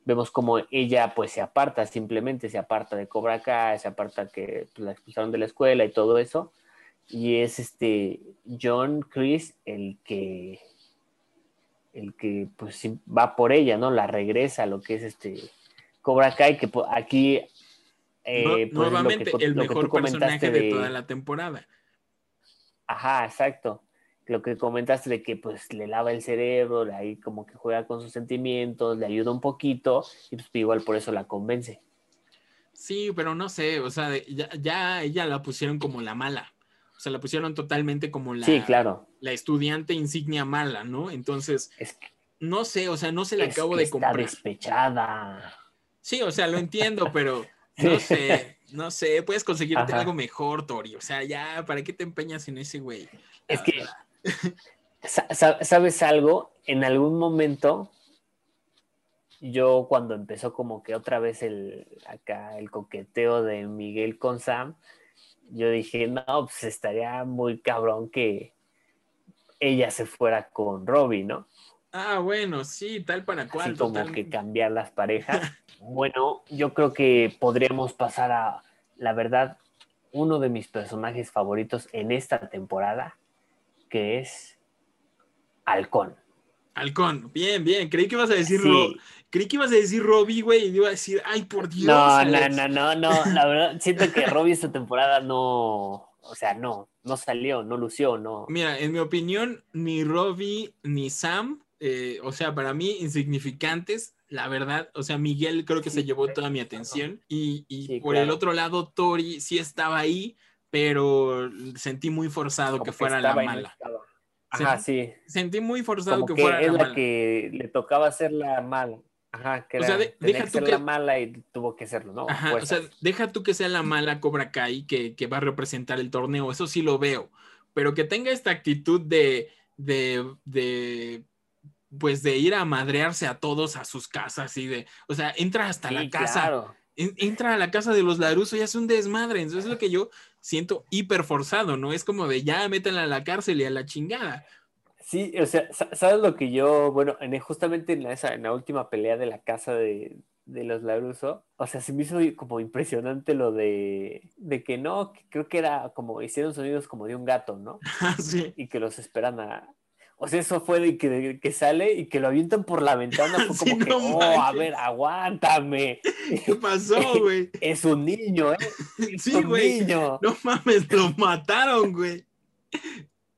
Vemos como ella pues se aparta, simplemente se aparta de Cobra Kai, se aparta que pues, la expulsaron de la escuela y todo eso. Y es este John Chris el que el que pues va por ella, ¿no? La regresa a lo que es este Cobra Kai, que po- aquí eh, pues, que Nuevamente, el mejor personaje de toda la temporada. Ajá, exacto. Lo que comentaste de que pues le lava el cerebro, ahí como que juega con sus sentimientos, le ayuda un poquito y pues igual por eso la convence. Sí, pero no sé, o sea, ya, ya ella la pusieron como la mala. O sea, la pusieron totalmente como la, Sí, claro. la estudiante insignia mala, ¿no? Entonces, Es que, no sé, o sea, no se la acabo que de está comprar. despechada. Sí, o sea, lo entiendo, pero. No sé, no sé, puedes conseguirte Ajá. algo mejor, Tori. O sea, ya, ¿para qué te empeñas en ese güey? Es La que, [LAUGHS] verdad. sa- ¿sabes algo? En algún momento, yo cuando empezó como que otra vez el, acá el coqueteo de Miguel con Sam, yo dije, no, pues estaría muy cabrón que ella se fuera con Robbie, ¿no? Ah, bueno, sí, tal para cual. Así como totalmente. que cambiar las parejas. [LAUGHS] Bueno, yo creo que podríamos pasar a, la verdad, uno de mis personajes favoritos en esta temporada, que es Halcón. Halcón, bien, bien. Creí que ibas a decir Sí. Creí que ibas a decir Robbie, güey, y iba a decir, ay, por Dios. No, no, Alex". no, no, no, la verdad, siento que Robbie esta temporada no, o sea, no, no salió, no lució, no. Mira, en mi opinión, ni Robbie ni Sam, eh, o sea, para mí insignificantes, la verdad, o sea, Miguel creo que se llevó sí, toda mi atención y, y Sí, por el otro lado, Tori sí estaba ahí, pero sentí muy forzado Como que fuera la mala. Ajá, sí, Sentí muy forzado que, que, fuera es la la mala. que le tocaba hacer la mala. Ajá, que O era, sea, de- deja que tú ser que- la mala y tuvo que serlo, ¿no? Ajá, o sea, deja tú que sea la mala Cobra Kai que, que va a representar el torneo, eso sí lo veo, pero que tenga esta actitud de, de, de, pues de ir a madrearse a todos a sus casas y de, o sea, entra hasta Sí, la casa, claro. en- entra a la casa de los Laruso y hace un desmadre, entonces es lo que yo siento hiper forzado, ¿no? Es como de ya métanla a la cárcel y a la chingada. Sí, o sea, sa- ¿sabes lo que yo, bueno, en, justamente en la, esa, en la última pelea de la casa de, de los Laruso, o sea, se me hizo como impresionante lo de, de que no, que creo que era como, hicieron sonidos como de un gato, ¿no? [LAUGHS] Sí. Y que los esperan a... O sea, eso fue de que, de que sale y que lo avientan por la ventana, fue Sí, como que, no oh, a ver, aguántame. ¿Qué pasó, [LAUGHS] güey? Es un niño, ¿eh? Es Sí, un güey. niño. No mames, lo mataron, güey.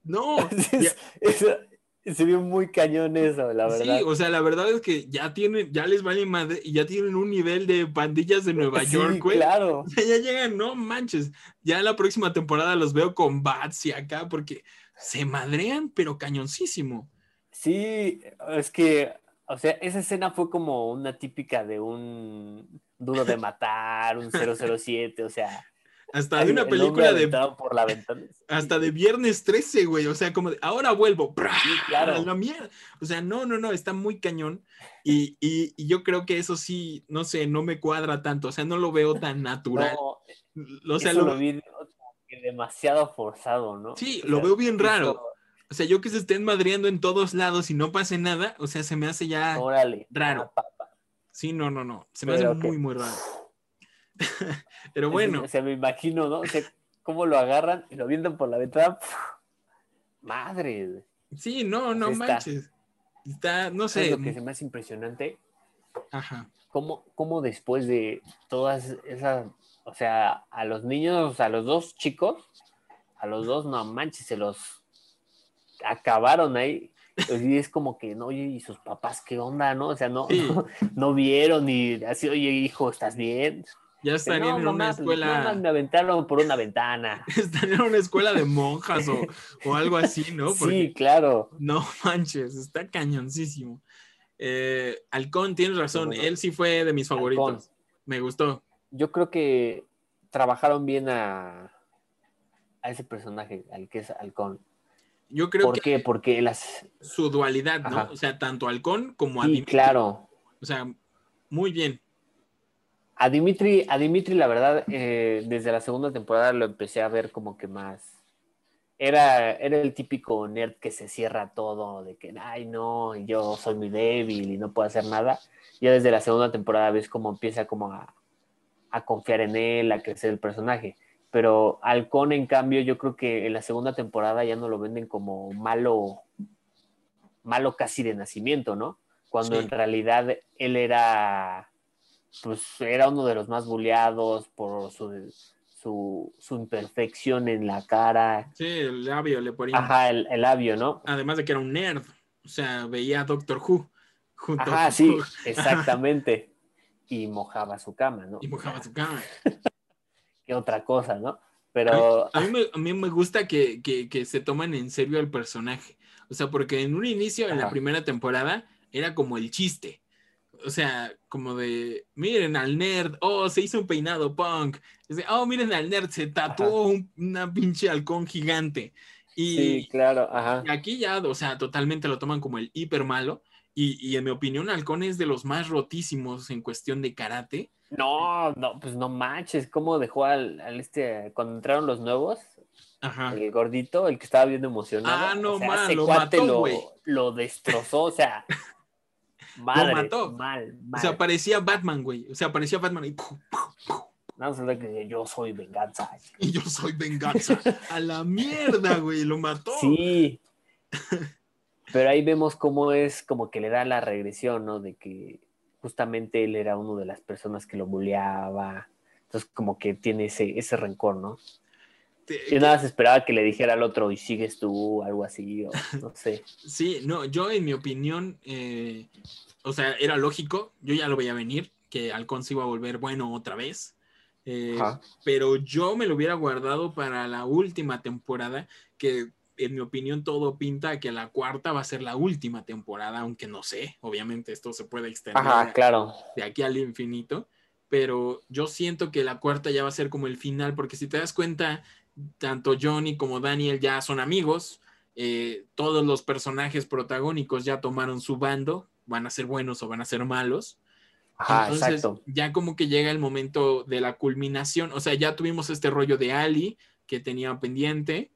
No, [LAUGHS] eso- se vio muy cañón eso, la verdad. Sí, o sea, la verdad es que ya tienen, ya les vale madre y ya tienen un nivel de pandillas de Nueva Sí, York, güey. claro. O [LAUGHS] sea, ya llegan, no manches. Ya la próxima temporada los veo con Bats y acá porque se madrean, pero cañoncísimo. Sí, es que, o sea, esa escena fue como una típica de un duro de matar, un 007, o sea, Hasta de una película de, por la ventana. hasta de Viernes 13, güey. O sea, como de, ahora vuelvo. Sí, [LAUGHS] claro. La mierda. O sea, no, no, no, está muy cañón. Y, y- y yo creo que eso sí, no sé, no me cuadra tanto. O sea, no lo veo tan natural. No, o sea, eso lo- lo vi demasiado forzado, ¿no? Sí, O lo sea, veo bien eso- raro. O sea, yo que se estén madreando en todos lados y no pase nada, o sea, se me hace ya. Órale. Raro. Sí, no, no, no. Se me Pero hace muy, muy raro. [LAUGHS] Pero bueno, O sea, me imagino, ¿no? O sea, cómo lo agarran y lo avientan por la ventana. Madre. sí, no, no está. manches. Está, no ¿Sabes sé. lo que se me hace impresionante? Ajá. cómo, cómo después de todas esas, o sea, a los niños, a los dos chicos, a los dos, no manches, se los acabaron ahí. Y es como que, no, oye, ¿y sus papás qué onda, no? O sea, no, Sí. no, no vieron y así, oye, hijo, ¿estás bien? Ya estarían no, en mamá, una pues, escuela, me aventaron por una ventana. [LAUGHS] estarían en una escuela de monjas o, o algo así, ¿no? Porque Sí, claro. no manches, está cañoncísimo. Eh, Halcón, tienes razón, él sí fue de mis favoritos. Halcón. Me gustó. Yo creo que trabajaron bien a, a ese personaje, al que es Halcón. Yo creo ¿Por que qué? Porque las... su dualidad, ¿no? Ajá. O sea, tanto Halcón como a Sí, Dimitri. claro. O sea, muy bien. A Dimitri, a Dimitri, la verdad, eh, desde la segunda temporada lo empecé a ver como que más. Era, era el típico nerd que se cierra todo, de que, ay, no, yo soy muy débil y no puedo hacer nada. Ya desde la segunda temporada ves cómo empieza como a, a confiar en él, a crecer el personaje. Pero Halcón, en cambio, yo creo que en la segunda temporada ya no lo venden como malo, malo casi de nacimiento, ¿no? Cuando Sí. en realidad él era pues era uno de los más bulleados por su, su, su imperfección en la cara. Sí, el labio le ponían. Ajá, el, el labio, ¿no? Además de que era un nerd. O sea, veía a Doctor Who junto Ajá, con- sí, [LAUGHS] exactamente. Y mojaba su cama, ¿no? y mojaba su cama. [LAUGHS] Qué otra cosa, ¿no? Pero, A mí [LAUGHS] me, a mí me gusta que, que- que se toman en serio al personaje. O sea, porque en un inicio, en la primera temporada, era como el chiste. O sea, como de, miren al nerd, oh, se hizo un peinado punk. Oh, miren al nerd, se tatuó un- una pinche halcón gigante. Y, sí, claro, ajá. y aquí ya, o sea, totalmente lo toman como el hiper malo. Y, y en mi opinión, Halcón es de los más rotísimos en cuestión de karate. No, no, pues no manches, ¿cómo dejó al, al este, cuando entraron los nuevos, Ajá. el gordito, el que estaba bien emocionado? Ah, no, o sea, ese lo cuate mató, lo, lo destrozó, o sea, [LAUGHS] madre, mató. mal, O mal. sea, parecía Batman, güey. O sea, parecía Batman y, No, se ve que yo soy venganza. y yo soy venganza. A la mierda, güey, lo mató. Sí. [LAUGHS] Pero ahí vemos cómo es como que le da la regresión, ¿no? De que justamente él era uno de las personas que lo bulleaba. Entonces como que tiene ese, ese rencor, ¿no? Yo nada más esperaba que le dijera al otro y sigues tú, algo así, o no sé. [LAUGHS] Sí, no, yo en mi opinión, eh, o sea, era lógico, yo ya lo veía venir, que Halcón se iba a volver bueno otra vez. Eh, pero yo me lo hubiera guardado para la última temporada, que en mi opinión todo pinta a que la cuarta va a ser la última temporada, aunque no sé, obviamente esto se puede extender Ajá, claro. de aquí al infinito, pero yo siento que la cuarta ya va a ser como el final, porque si te das cuenta, tanto Johnny como Daniel ya son amigos, eh, todos los personajes protagónicos ya tomaron su bando, van a ser buenos o van a ser malos. Ajá, Entonces, exacto. ya como que llega el momento de la culminación, o sea, ya tuvimos este rollo de Ali que tenía pendiente.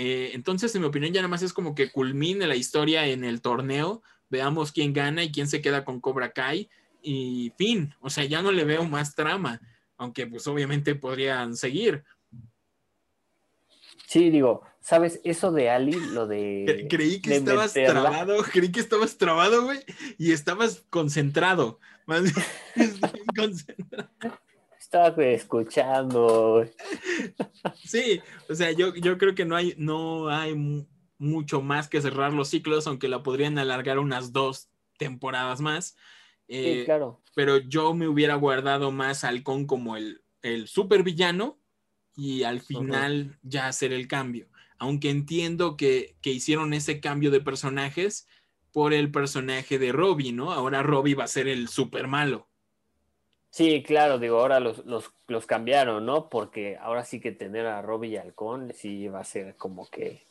Eh, entonces, en mi opinión, ya nada más es como que culmine la historia en el torneo, veamos quién gana y quién se queda con Cobra Kai y fin, o sea, ya no le veo más trama, aunque pues obviamente podrían seguir. Sí, digo, ¿sabes? Eso de Ali, lo de... [LAUGHS] Cre- Creí que de estabas meterla- trabado, creí que estabas trabado, güey, y estabas concentrado. Más bien [LAUGHS] concentrado. Estaba escuchando. Sí, o sea, yo, yo creo que no hay, no hay mu- mucho más que cerrar los ciclos, aunque la podrían alargar unas dos temporadas más. Eh, Sí, claro. Pero yo me hubiera guardado más a Halcón como el, el super villano y al final ya hacer el cambio. Aunque entiendo que, que hicieron ese cambio de personajes por el personaje de Robbie, ¿no? Ahora Robbie va a ser el super malo. Sí, claro, digo, ahora los, los, los cambiaron, ¿no? Porque ahora sí que tener a Robbie y Halcón sí va a ser como que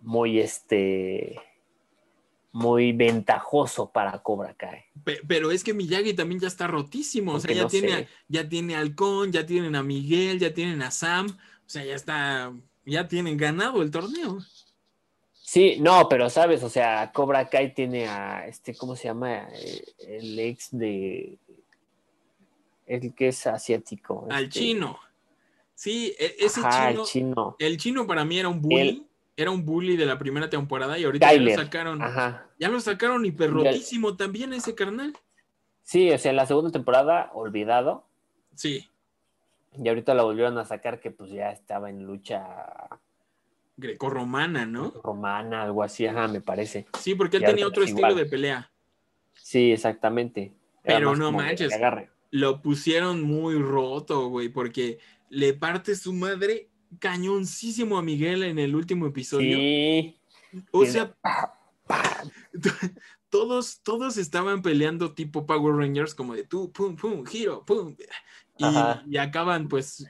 muy este muy ventajoso para Cobra Kai. Pe- Pero es que Miyagi también ya está rotísimo. O sea, ya no tiene, sé. ya tiene a Halcón, ya tienen a Miguel, ya tienen a Sam. O sea, ya está, ya tienen ganado el torneo. Sí, no, pero sabes, o sea, Cobra Kai tiene a este, ¿cómo se llama? Eh, El ex de el que es asiático. Al este, chino. Sí, e- ese ajá, chino. el chino. El chino para mí era un bully. El- Era un bully de la primera temporada y ahorita ya lo sacaron. Ajá. Ya lo sacaron hiperrotísimo también ese carnal. Sí, o sea, en la segunda temporada, olvidado. Sí. Y ahorita la volvieron a sacar que pues ya estaba en lucha grecorromana, ¿no? Romana, algo así, ajá, me parece. Sí, porque él Y tenía otro es estilo igual. de pelea. Sí, exactamente. Era Pero no manches. agarre. Lo pusieron muy roto, güey, porque le parte su madre cañoncísimo a Miguel en el último episodio. Sí. o sea, [LAUGHS] todos, todos estaban peleando tipo Power Rangers, como de tú, pum, pum, giro, pum. Y, y acaban, pues,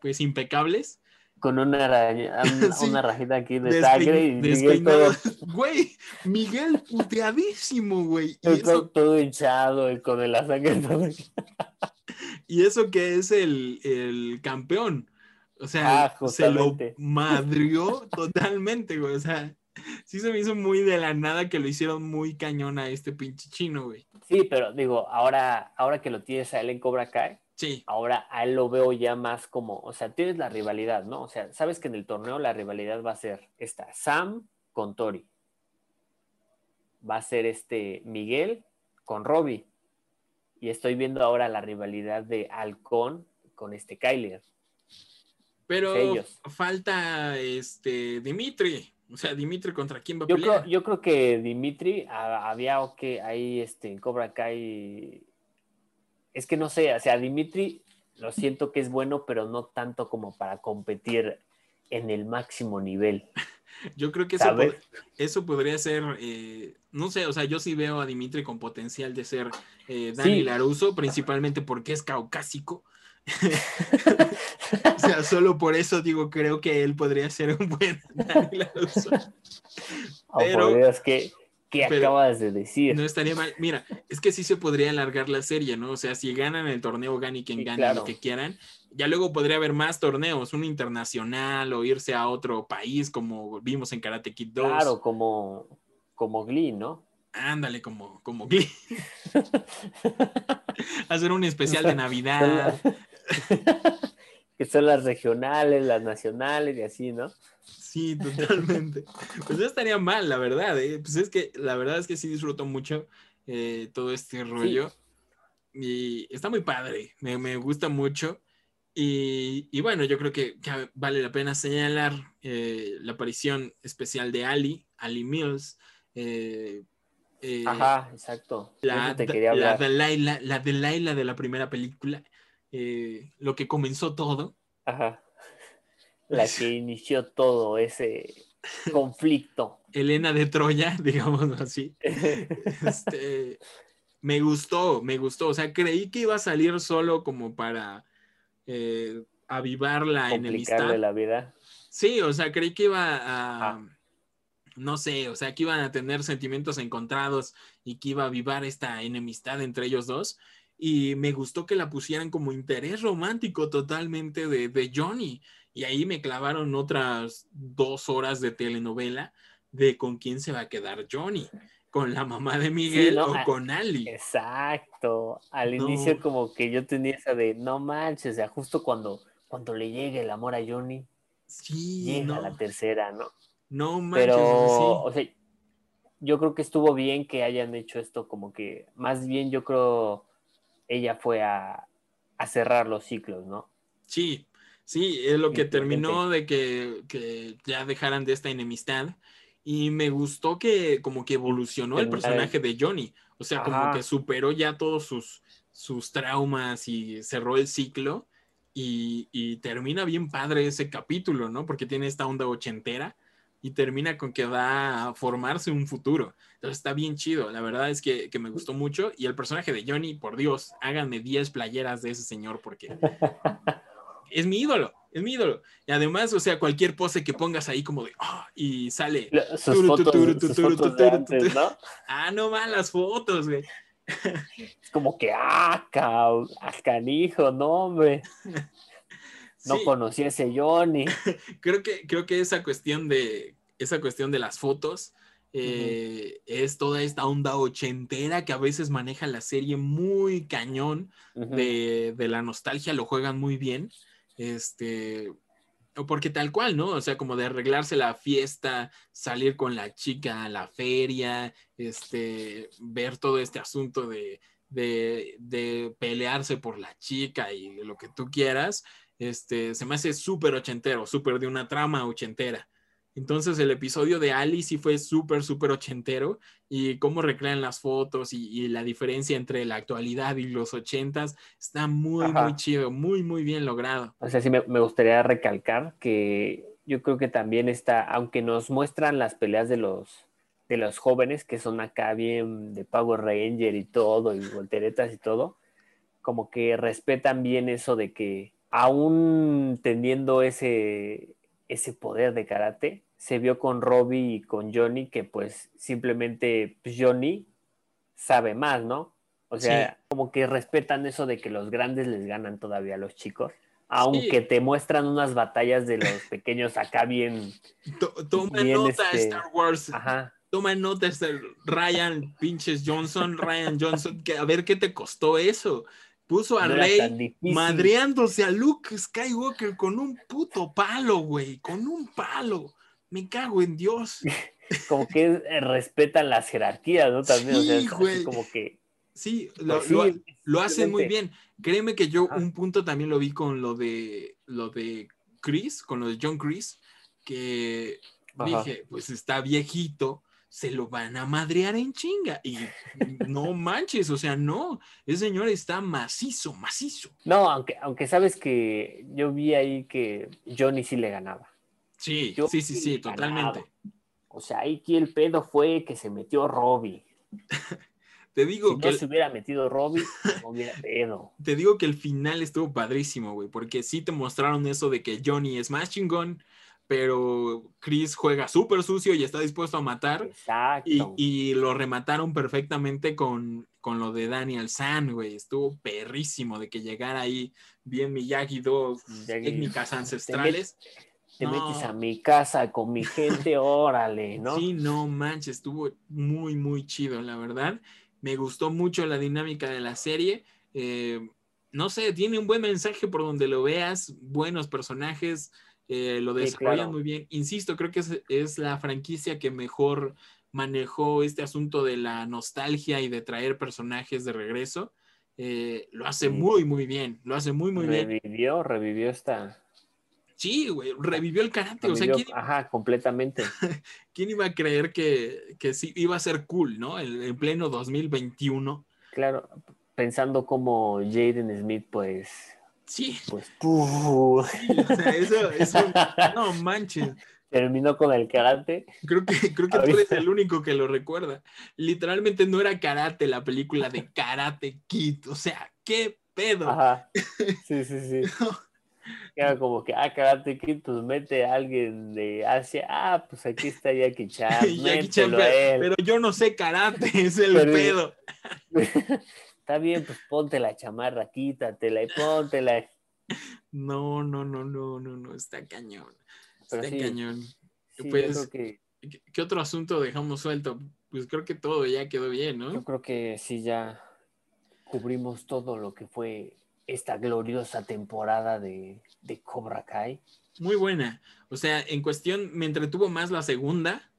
pues impecables. Con una, araña- [LAUGHS] una, Sí. rajita aquí de sangre y Miguel todo. Güey, Miguel puteadísimo, güey. Y eso, todo hinchado y con la sangre todo. y eso que es el, el campeón. O sea, Ah, se lo madrió [LAUGHS] totalmente, güey. O sea, sí se me hizo muy de la nada que lo hicieron muy cañón a este pinche chino, güey. Sí, pero digo, ahora, ahora que lo tienes a él en Cobra Kai, Sí, ahora a él lo veo ya más como, o sea, tienes la rivalidad, ¿no? O sea, sabes que en el torneo la rivalidad va a ser esta, Sam con Tori. Va a ser este Miguel con Robbie. Y estoy viendo ahora la rivalidad de Halcón con este Kyler. pero Ellos. falta este Dimitri. O sea, Dimitri contra quién va a Yo pelear. creo, yo creo que Dimitri ah, había o que ahí este, en Cobra Kai. Es que no sé, o sea, Dimitri lo siento que es bueno, pero no tanto como para competir en el máximo nivel. [LAUGHS] Yo creo que eso, eso podría ser, eh, no sé, o sea, yo sí veo a Dimitri con potencial de ser eh, Dani Sí. Laruso, principalmente porque es caucásico. [LAUGHS] [LAUGHS] o sea, solo por eso digo, creo que él podría ser un buen Dani Laruso. Oh, Pero- por Dios, ¿qué, qué pero- acabas de decir? No estaría mal. Mira, es que sí se podría alargar la serie, ¿no? O sea, si ganan el torneo, gane quien Sí, gane claro. lo que quieran. Ya luego podría haber más torneos, un internacional o irse a otro país, como vimos en Karate Kid 2. Claro, como, como Glee, ¿no? Ándale, como, como Glee. [LAUGHS] Hacer un especial de Navidad. [LAUGHS] que son las regionales, las nacionales y así, ¿no? Sí, totalmente. Pues no estaría mal, la verdad. ¿eh? Pues es que la verdad es que sí disfruto mucho eh, todo este rollo. Y está muy padre, me, me gusta mucho. Y, y bueno, yo creo que, que vale la pena señalar eh, la aparición especial de Ali, Ali Mills. eh, eh, Ajá, exacto. la, te quería la hablar. Delilah, la Delilah de la primera película, lo que comenzó todo. Ajá. La que inició todo ese conflicto. [LAUGHS] Elena de Troya, [LAUGHS] digamos así. Este, me gustó, me gustó. O sea, creí que iba a salir solo como para eh, avivar la enemistad. La vida. Sí, o sea, creí que iba a, Ah. no sé, o sea, que iban a tener sentimientos encontrados y que iba a avivar esta enemistad entre ellos dos. Y me gustó que la pusieran como interés romántico totalmente de, de Johnny. Y ahí me clavaron otras dos horas de telenovela de con quién se va a quedar Johnny. Con la mamá de Miguel ¿no? o con Ali. Exacto. Al No. inicio como que yo tenía esa de, no manches, o sea, justo cuando, cuando le llegue el amor a Johnny, Sí, llega no, la tercera, ¿no? no manches. Pero, sí. o sea, yo creo que estuvo bien que hayan hecho esto, como que más bien yo creo ella fue a, a cerrar los ciclos, ¿no? Sí, sí, es lo que terminó de que, que ya dejaran de esta enemistad. Y me gustó que como que evolucionó el personaje de Johnny. O sea, como Ajá. que superó ya todos sus, sus traumas y cerró el ciclo. Y, y termina bien padre ese capítulo, ¿no? Porque tiene esta onda ochentera y termina con que va a formarse un futuro. Entonces está bien chido. La verdad es que, que me gustó mucho. Y el personaje de Johnny, por Dios, háganme 10 playeras de ese señor porque [LAUGHS] es mi ídolo, es mi ídolo. Y además, o sea, cualquier pose que pongas ahí como de, "Ah", y sale, ah, no malas fotos, güey. Es como que, ah, ah, canijo, no, hombre. [LAUGHS] No Sí, a ese Johnny. [LAUGHS] creo que, creo que esa cuestión de, esa cuestión de las fotos eh, es toda esta onda ochentera que a veces maneja la serie muy cañón. De, de la nostalgia lo juegan muy bien. Este, o porque tal cual, ¿no? O sea, como de arreglarse la fiesta, salir con la chica a la feria, este, ver todo este asunto de, de, de pelearse por la chica y lo que tú quieras. Este, se me hace súper ochentero, súper de una trama ochentera. Entonces el episodio de Ali sí fue súper, súper ochentero y cómo recrean las fotos y, y, la diferencia entre la actualidad y los ochentas está muy, Ajá. muy chido, muy, muy bien logrado. O sea, sí me, me gustaría recalcar que yo creo que también está, aunque nos muestran las peleas de los, de los jóvenes que son acá bien de Power Ranger y todo, y volteretas y todo, como que respetan bien eso de que aún teniendo ese, ese poder de karate, se vio con Robbie y con Johnny que pues simplemente pues, Johnny sabe más, ¿no? O sea, Sí. como que respetan eso de que los grandes les ganan todavía a los chicos, aunque te muestran unas batallas de los pequeños acá bien, To- toma Bien, nota este, Star Wars, ajá, toma nota este Ryan pinches Johnson, Ryan Johnson, que a ver qué te costó eso. Puso a no Rey madreándose a Luke Skywalker con un puto palo, güey, con un palo. Me cago en Dios. [LAUGHS] como que eh, respetan las jerarquías, ¿no? También, o sea, güey. como que Sí, lo, pues sí, lo- lo hacen muy bien. Créeme que yo Ajá. un punto también lo vi con lo de lo de Chris, con lo de John Chris, que Ajá. dije, pues está viejito, se lo van a madrear en chinga. Y no manches, o sea, no, ese señor está macizo, macizo. No, aunque, aunque sabes que yo vi ahí que Johnny sí le ganaba. Sí, Yo sí, sí, sí, totalmente. ganaba. O sea, ahí que el pedo fue que se metió Robbie. [LAUGHS] Te Si digo no que se hubiera metido Robbie, no [LAUGHS] hubiera pedo. te digo que el final estuvo padrísimo, güey, porque sí te mostraron eso de que Johnny es más chingón, pero Chris juega súper sucio y está dispuesto a matar. Exacto. Y, y lo remataron perfectamente con, con lo de Daniel San, güey. Estuvo perrísimo de que llegara ahí bien Miyagi-Do, Miyagi. técnicas ancestrales. Te no. metes a mi casa con mi gente, [LAUGHS] órale, ¿no? Sí, no manches, estuvo muy, muy chido, la verdad. Me gustó mucho la dinámica de la serie. Eh, no sé, tiene un buen mensaje por donde lo veas, buenos personajes, eh, lo Sí, desarrollan claro. muy bien. Insisto, creo que es, es la franquicia que mejor manejó este asunto de la nostalgia y de traer personajes de regreso. Eh, lo hace Sí. muy, muy bien, lo hace muy, muy bien. revivió, revivió esta. Sí, güey, revivió el karate. O sea, revivió- ¿quién, Ajá, completamente. [LAUGHS] quién iba a creer que, que sí iba a ser cool, ¿no? En, en pleno 2021. Claro, pensando como Jaden Smith, pues, Sí, pues, sí, o sea, eso, eso, no manches. terminó con el karate. Creo que, creo que tú eres el único que lo recuerda. Literalmente no era karate la película de Karate Kid. O sea, ¿qué pedo? Ajá. [LAUGHS] Sí, sí, sí. Era como que, ah, Karate Kid, pues mete a alguien de Asia. Ah, pues aquí está Jackie Chan. [LAUGHS] Jackie Chan, pero yo no sé karate, [LAUGHS] es el Pero- pedo. Está bien, pues ponte la chamarra, quítatela y póntela. No, no, no, no, no, no, está cañón. Pero Está sí, cañón. Sí, Pues- yo que ¿Qué, otro asunto dejamos suelto? Pues creo que todo ya quedó bien, Yo ¿no? creo que sí ya cubrimos todo lo que fue esta gloriosa temporada de, de Cobra Kai. Muy buena. O sea, en cuestión, me entretuvo más la segunda.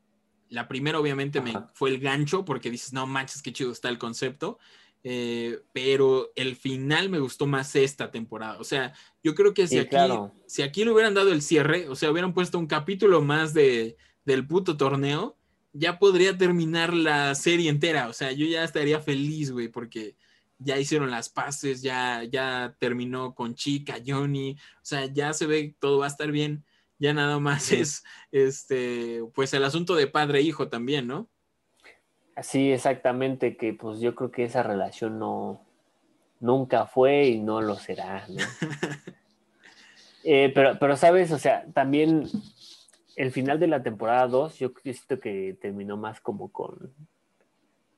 La primera, obviamente, me fue el gancho porque dices, no manches, qué chido está el concepto. Eh, pero el final me gustó más esta temporada. O sea, yo creo que si Sí, aquí, claro. si aquí le hubieran dado el cierre, o sea, hubieran puesto un capítulo más de, del puto torneo, ya podría terminar la serie entera. O sea, yo ya estaría feliz, güey, porque ya hicieron las paces, ya, ya terminó con Chica, Johnny, o sea, ya se ve que todo va a estar bien. Ya nada más Sí. es este, pues el asunto de padre e hijo también, ¿no? Sí, exactamente, que pues yo creo que esa relación no nunca fue y no lo será, ¿no? [LAUGHS] Eh, pero, pero, ¿sabes? O sea, también el final de la temporada 2, yo siento que terminó más como con,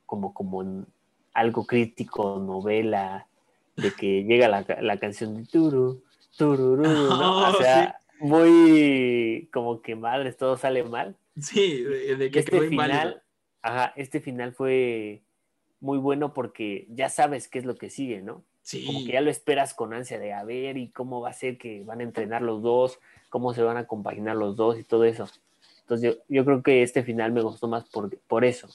como, como en algo crítico, novela, de que llega la, la canción de Turu, Tururú, ¿no? O [LAUGHS] sea, muy como que madres, todo sale mal. Sí, de, de que este final, ajá, este final fue muy bueno porque ya sabes qué es lo que sigue, ¿no? Sí. Como que ya lo esperas con ansia de a ver y cómo va a ser que van a entrenar los dos, cómo se van a compaginar los dos y todo eso. Entonces yo, yo creo que este final me gustó más por, por eso.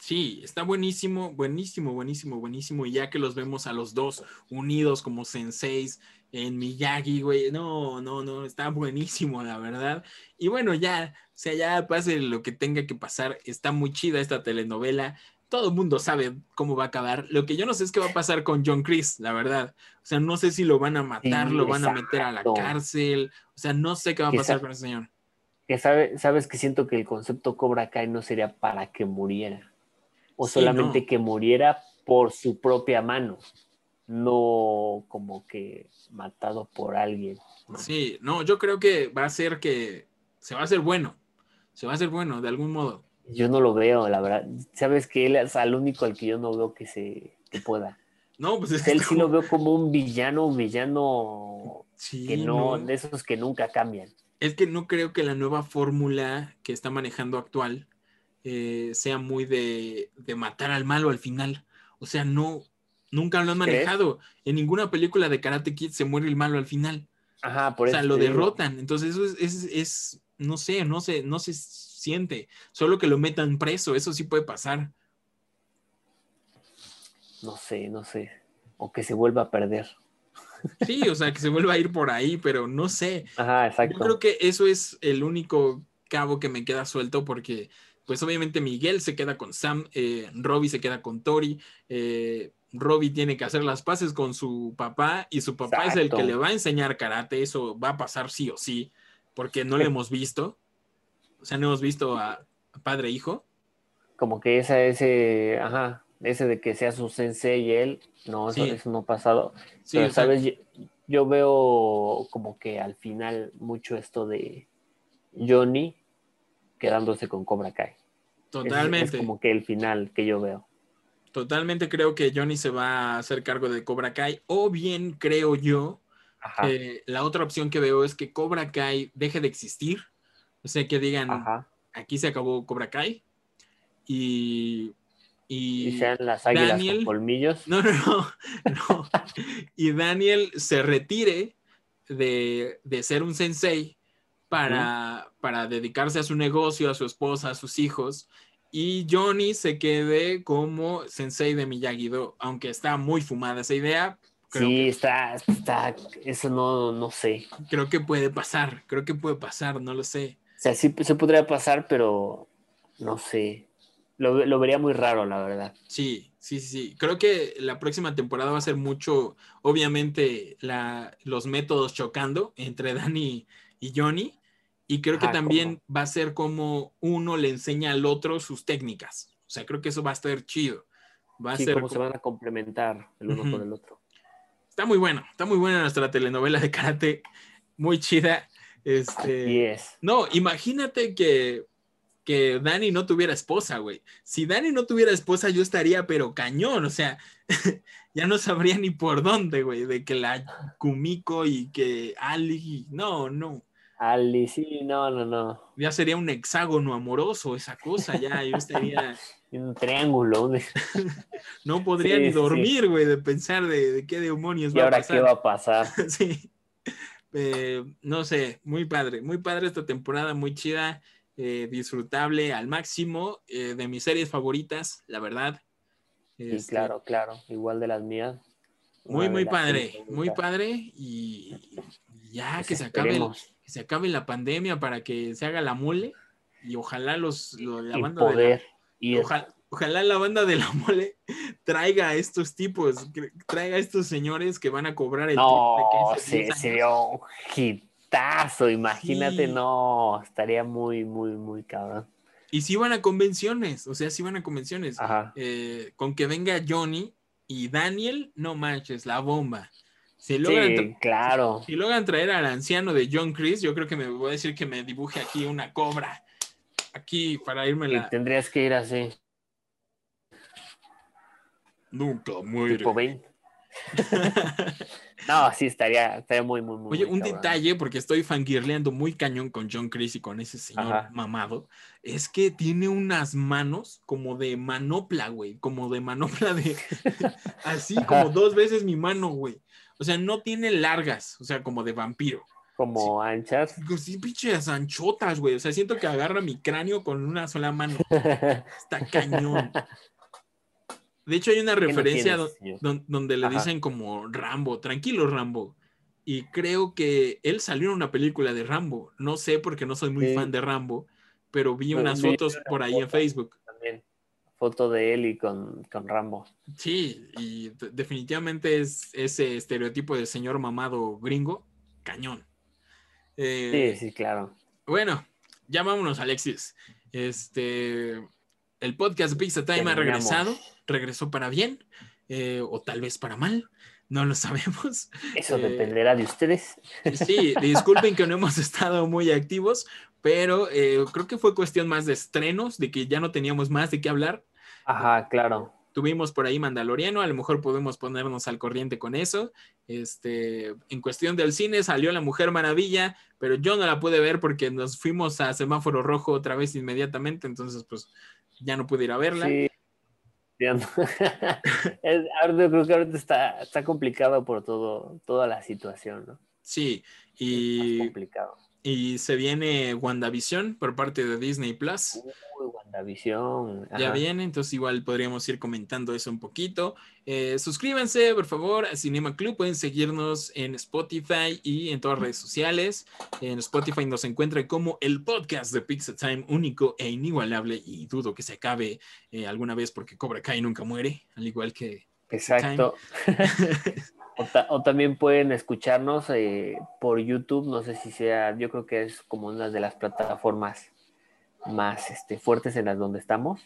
Sí, está buenísimo, buenísimo, buenísimo, buenísimo. Y ya que los vemos a los dos unidos como senseis en Miyagi, güey, no, no, no, está buenísimo, la verdad. Y bueno, ya, o sea, ya pase lo que tenga que pasar. Está muy chida esta telenovela. Todo el mundo sabe cómo va a acabar. Lo que yo no sé es qué va a pasar con John Chris, la verdad. O sea, no sé si lo van a matar, Sí, lo van a meter a la cárcel. O sea, no sé qué va a pasar con ese señor. Que sabe, sabes que siento que el concepto Cobra Kai no sería para que muriera. O Sí, solamente no. que muriera por su propia mano. No como que matado por alguien. Sí, no, yo creo que va a ser que se va a hacer bueno. Se va a hacer bueno de algún modo. Yo no lo veo, la verdad. Sabes que él es al único al que yo no veo que se que pueda. No, pues es que Él sí lo veo como un villano, un villano Sí, que no, no. de esos que nunca cambian. Es que no creo que la nueva fórmula que está manejando actual eh, sea muy de, de matar al malo al final. O sea, no, nunca lo han ¿Crees? manejado. En ninguna película de Karate Kid se muere el malo al final. Ajá, por o eso. sea, lo digo. derrotan. Entonces, eso es, es, es- no sé, no se, no se siente. Solo que lo metan preso, eso sí puede pasar. No sé, no sé. O que se vuelva a perder. [LAUGHS] Sí, o sea, que se vuelva a ir por ahí, pero no sé. Ajá, Yo exacto. creo que eso es el único cabo que me queda suelto porque, pues obviamente Miguel se queda con Sam, eh, Robbie se queda con Tori, eh, Robbie tiene que hacer las paces con su papá y su papá es el que le va a enseñar karate, eso va a pasar sí o sí, porque no lo [LAUGHS] hemos visto, o sea, no hemos visto a, padre e hijo. Como que esa, ese, ajá, ese de que sea su sensei y él, no, eso, Sí. eso no ha pasado. Sí, Pero, ¿sabes? Yo, yo veo como que al final mucho esto de Johnny quedándose con Cobra Kai. Es- totalmente. Es, como que el final que yo veo. Totalmente creo que Johnny se va a hacer cargo de Cobra Kai, o bien creo yo Eh, la otra opción que veo es que Cobra Kai deje de existir. O sea, que digan, ajá. aquí se acabó Cobra Kai. Y. Y, Y sean las águilas Daniel- con colmillos. no, no, no, [LAUGHS] no. Y Daniel se retire de, de ser un sensei para, para dedicarse a su negocio, a su esposa, a sus hijos. Y Johnny se quede como sensei de Miyagi-Do, aunque está muy fumada esa idea. Creo sí, que está, está, eso no, no sé. creo que puede pasar, creo que puede pasar, no lo sé. O sea, sí se podría pasar, pero no sé. Lo, lo vería muy raro, la verdad. Sí, sí, sí, sí. Creo que la próxima temporada va a ser mucho, obviamente, la, los métodos chocando entre [LAUGHS] Dani y Johnny. Y creo que también va a ser como uno le enseña al otro sus técnicas. O sea, creo que eso va a estar chido. Va a Sí, ser cómo se como- van a complementar el uno con el otro. Está muy bueno, está muy buena nuestra telenovela de karate. Muy chida. Este... Así es. No, imagínate que, que Dani no tuviera esposa, güey. Si Dani no tuviera esposa, yo estaría pero cañón, o sea, [LAUGHS] ya no sabría ni por dónde, güey, de que la Kumiko y que Ali, no, no, Ali, sí, no, no, no. ya sería un hexágono amoroso esa cosa, ya yo estaría, [LAUGHS] Un triángulo. [LAUGHS] no podría Sí, ni dormir, güey, de pensar de, de qué demonios ¿Y va a ahora pasar. qué va a pasar? [LAUGHS] sí. Eh, no sé, muy padre, muy padre esta temporada, muy chida, eh, disfrutable al máximo, eh, de mis series favoritas, la verdad. Sí, Este, claro, claro. Igual de las mías. Muy, muy padre, muy padre y, y ya Pues que se acabe, el- esperemos. Que se acabe la pandemia para que se haga la mole y ojalá los, lo- la Y banda de la- ir. Ojalá, ojalá la banda de la [LAUGHS] mole traiga a estos tipos, que- traiga a estos señores que van a cobrar el No, triple que hace se, 10 se años. dio un hitazo, imagínate, Sí. no, estaría muy, muy, muy cabrón. Y si van a convenciones, o sea, si van a convenciones. Eh, con que venga Johnny y Daniel, no manches, la bomba. Si logran, Sí, claro. si logran traer al anciano de John Chris, yo creo que me voy a decir que me dibuje aquí una cobra. Aquí para irme Y la. tendrías que ir así, Nunca muere. tipo 20. [LAUGHS] No, sí, estaría, estaría muy, muy, muy. Oye, muy un cabrón. detalle, porque estoy fangirleando muy cañón con John Chris y con ese señor Ajá. mamado, es que tiene unas manos como de manopla, güey, como de manopla de, [LAUGHS] así como dos veces mi mano, güey. O sea, no tiene largas, o sea, como de vampiro. como anchas. Pues sí, pinches anchotas, güey. O sea, siento que agarra mi cráneo con una sola mano. [LAUGHS] Está cañón. De hecho, hay una ¿Qué no referencia tienes, don- donde le Ajá. dicen como Rambo, tranquilo Rambo. Y creo que él salió en una película de Rambo. No sé porque no soy muy Sí. fan de Rambo, pero vi unas fotos por ahí en. Facebook. Foto de él y con, con Rambo. Sí, y de- definitivamente es ese estereotipo de señor mamado gringo, cañón. Eh, Sí, sí, claro. Bueno, ya vámonos, Alexis. Este, el podcast de Pizza Time ha regresado, regresó para bien, eh, o tal vez para mal, no lo [LAUGHS] sabemos. Eso Eh, dependerá de ustedes. Sí, [LAUGHS] disculpen que no hemos estado muy activos, pero eh, creo que fue cuestión más de estrenos, de que ya no teníamos más de qué hablar. Ajá, claro. Tuvimos por ahí Mandaloriano, a lo mejor podemos ponernos al corriente con eso. Este, en cuestión del cine salió La Mujer Maravilla, pero yo no la pude ver porque nos fuimos a Semáforo Rojo otra vez inmediatamente, entonces pues ya no pude ir a verla. Sí. [LAUGHS] Es- ahorita creo que ahorita está, está complicado por todo, toda la situación, ¿no? Sí, y, complicado. Y se viene WandaVision por parte de Disney Plus. Uy, WandaVision. Ya viene, entonces igual podríamos ir comentando eso un poquito. Eh, suscríbanse, por favor, a Cinema Club. Pueden seguirnos en Spotify y en todas las redes sociales. En Spotify nos encuentran como el podcast de Pizza Time, único e inigualable. Y dudo que se acabe eh, alguna vez porque Cobra Kai nunca muere, al igual que. Exacto. [LAUGHS] O, ta- o también pueden escucharnos eh, por YouTube, no sé si sea, yo creo que es como una de las plataformas más este, fuertes en las donde estamos.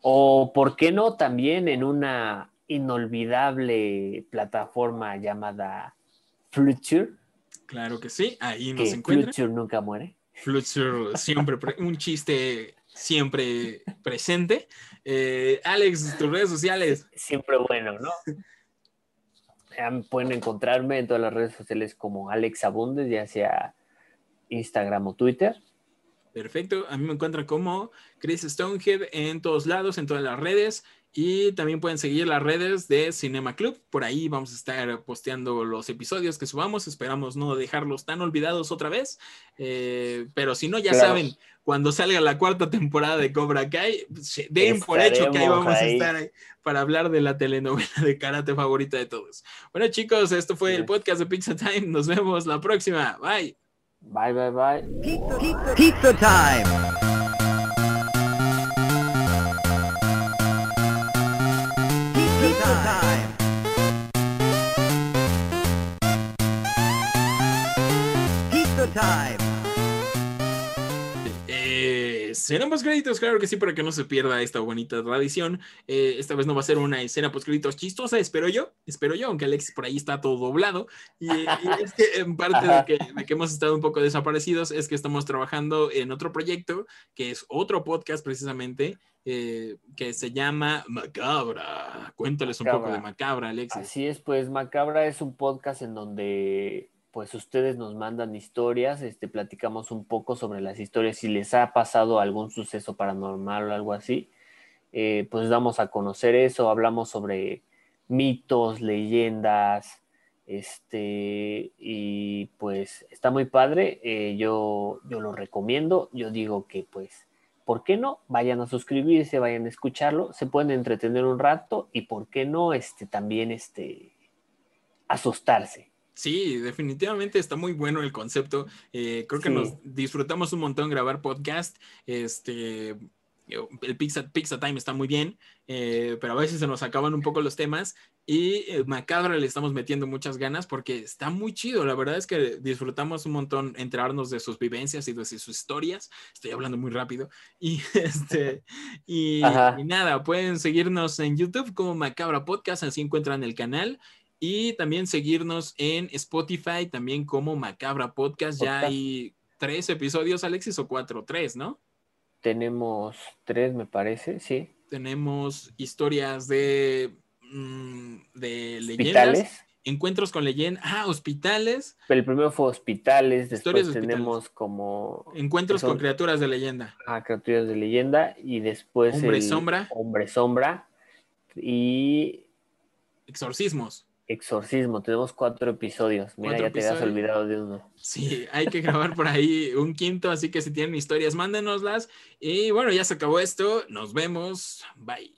O, ¿por qué no? También en una inolvidable plataforma llamada Future, Claro que sí, ahí nos encuentran. Future nunca muere. Flutzer siempre, pre- un chiste siempre presente. Eh, Alex, tus redes sociales. Siempre bueno, ¿no? Pueden encontrarme en todas las redes sociales como Alex Abundes, ya sea Instagram o Twitter. Perfecto, a mí me encuentran como Chris Stonehead en todos lados, en todas las redes. Y también pueden seguir las redes de Cinema Club. Por ahí vamos a estar posteando los episodios que subamos. Esperamos no dejarlos tan olvidados otra vez. Eh, pero si no, ya Claro. saben, cuando salga la cuarta temporada de Cobra Kai, se- den por hecho que ahí vamos a estar ahí para hablar de la telenovela de karate favorita de todos. Bueno, chicos, esto fue el podcast de Pizza Time. Nos vemos la próxima. Bye. Bye, bye, bye. Pizza, pizza, pizza time. Time. Pizza time. Escena post créditos, claro que sí, para que no se pierda esta bonita tradición. Eh, esta vez no va a ser una escena post créditos chistosa, espero yo, espero yo, aunque Alexis por ahí está todo doblado. Y, es que en parte de de que hemos estado un poco desaparecidos es que estamos trabajando en otro proyecto, que es otro podcast precisamente, eh, que se llama Macabra. Cuéntales un poco de Macabra. Macabra, Alexis. Así es, pues Macabra es un podcast en donde pues ustedes nos mandan historias, este, platicamos un poco sobre las historias, si les ha pasado algún suceso paranormal o algo así, eh, pues damos a conocer eso, hablamos sobre mitos, leyendas, este, y pues está muy padre, eh, yo, yo lo recomiendo, yo digo que pues, ¿por qué no? Vayan a suscribirse, vayan a escucharlo, se pueden entretener un rato y ¿por qué no? Este, también este, asustarse. Sí, definitivamente está muy bueno el concepto. Eh, creo que Sí. nos disfrutamos un montón grabar podcast. Este, el Pizza, Pizza Time está muy bien, eh, pero a veces se nos acaban un poco los temas y eh, Macabra le estamos metiendo muchas ganas porque está muy chido. La verdad es que disfrutamos un montón enterarnos de sus vivencias y de sus historias. Estoy hablando muy rápido. [LAUGHS] Y, este, y, y nada, pueden seguirnos en YouTube como Macabra Podcast, así encuentran el canal. Y también seguirnos en Spotify, también como Macabra Podcast. Ya hay tres episodios, Alexis, o cuatro, tres, ¿no? Tenemos tres, me parece, sí. Tenemos historias de, mm, de leyendas, Hospitales. encuentros con leyendas, ah, hospitales, El primero fue hospitales, después de hospitales. tenemos como encuentros Son- con criaturas de leyenda, ah, criaturas de leyenda y después Hombre el sombra. Hombre sombra y exorcismos. Exorcismo, tenemos cuatro episodios. Mira, Cuatro ya te habías olvidado de uno. Sí, hay que [LAUGHS] grabar por ahí un quinto, así que si tienen historias, mándenoslas. Y bueno, ya se acabó esto. Nos vemos. Bye.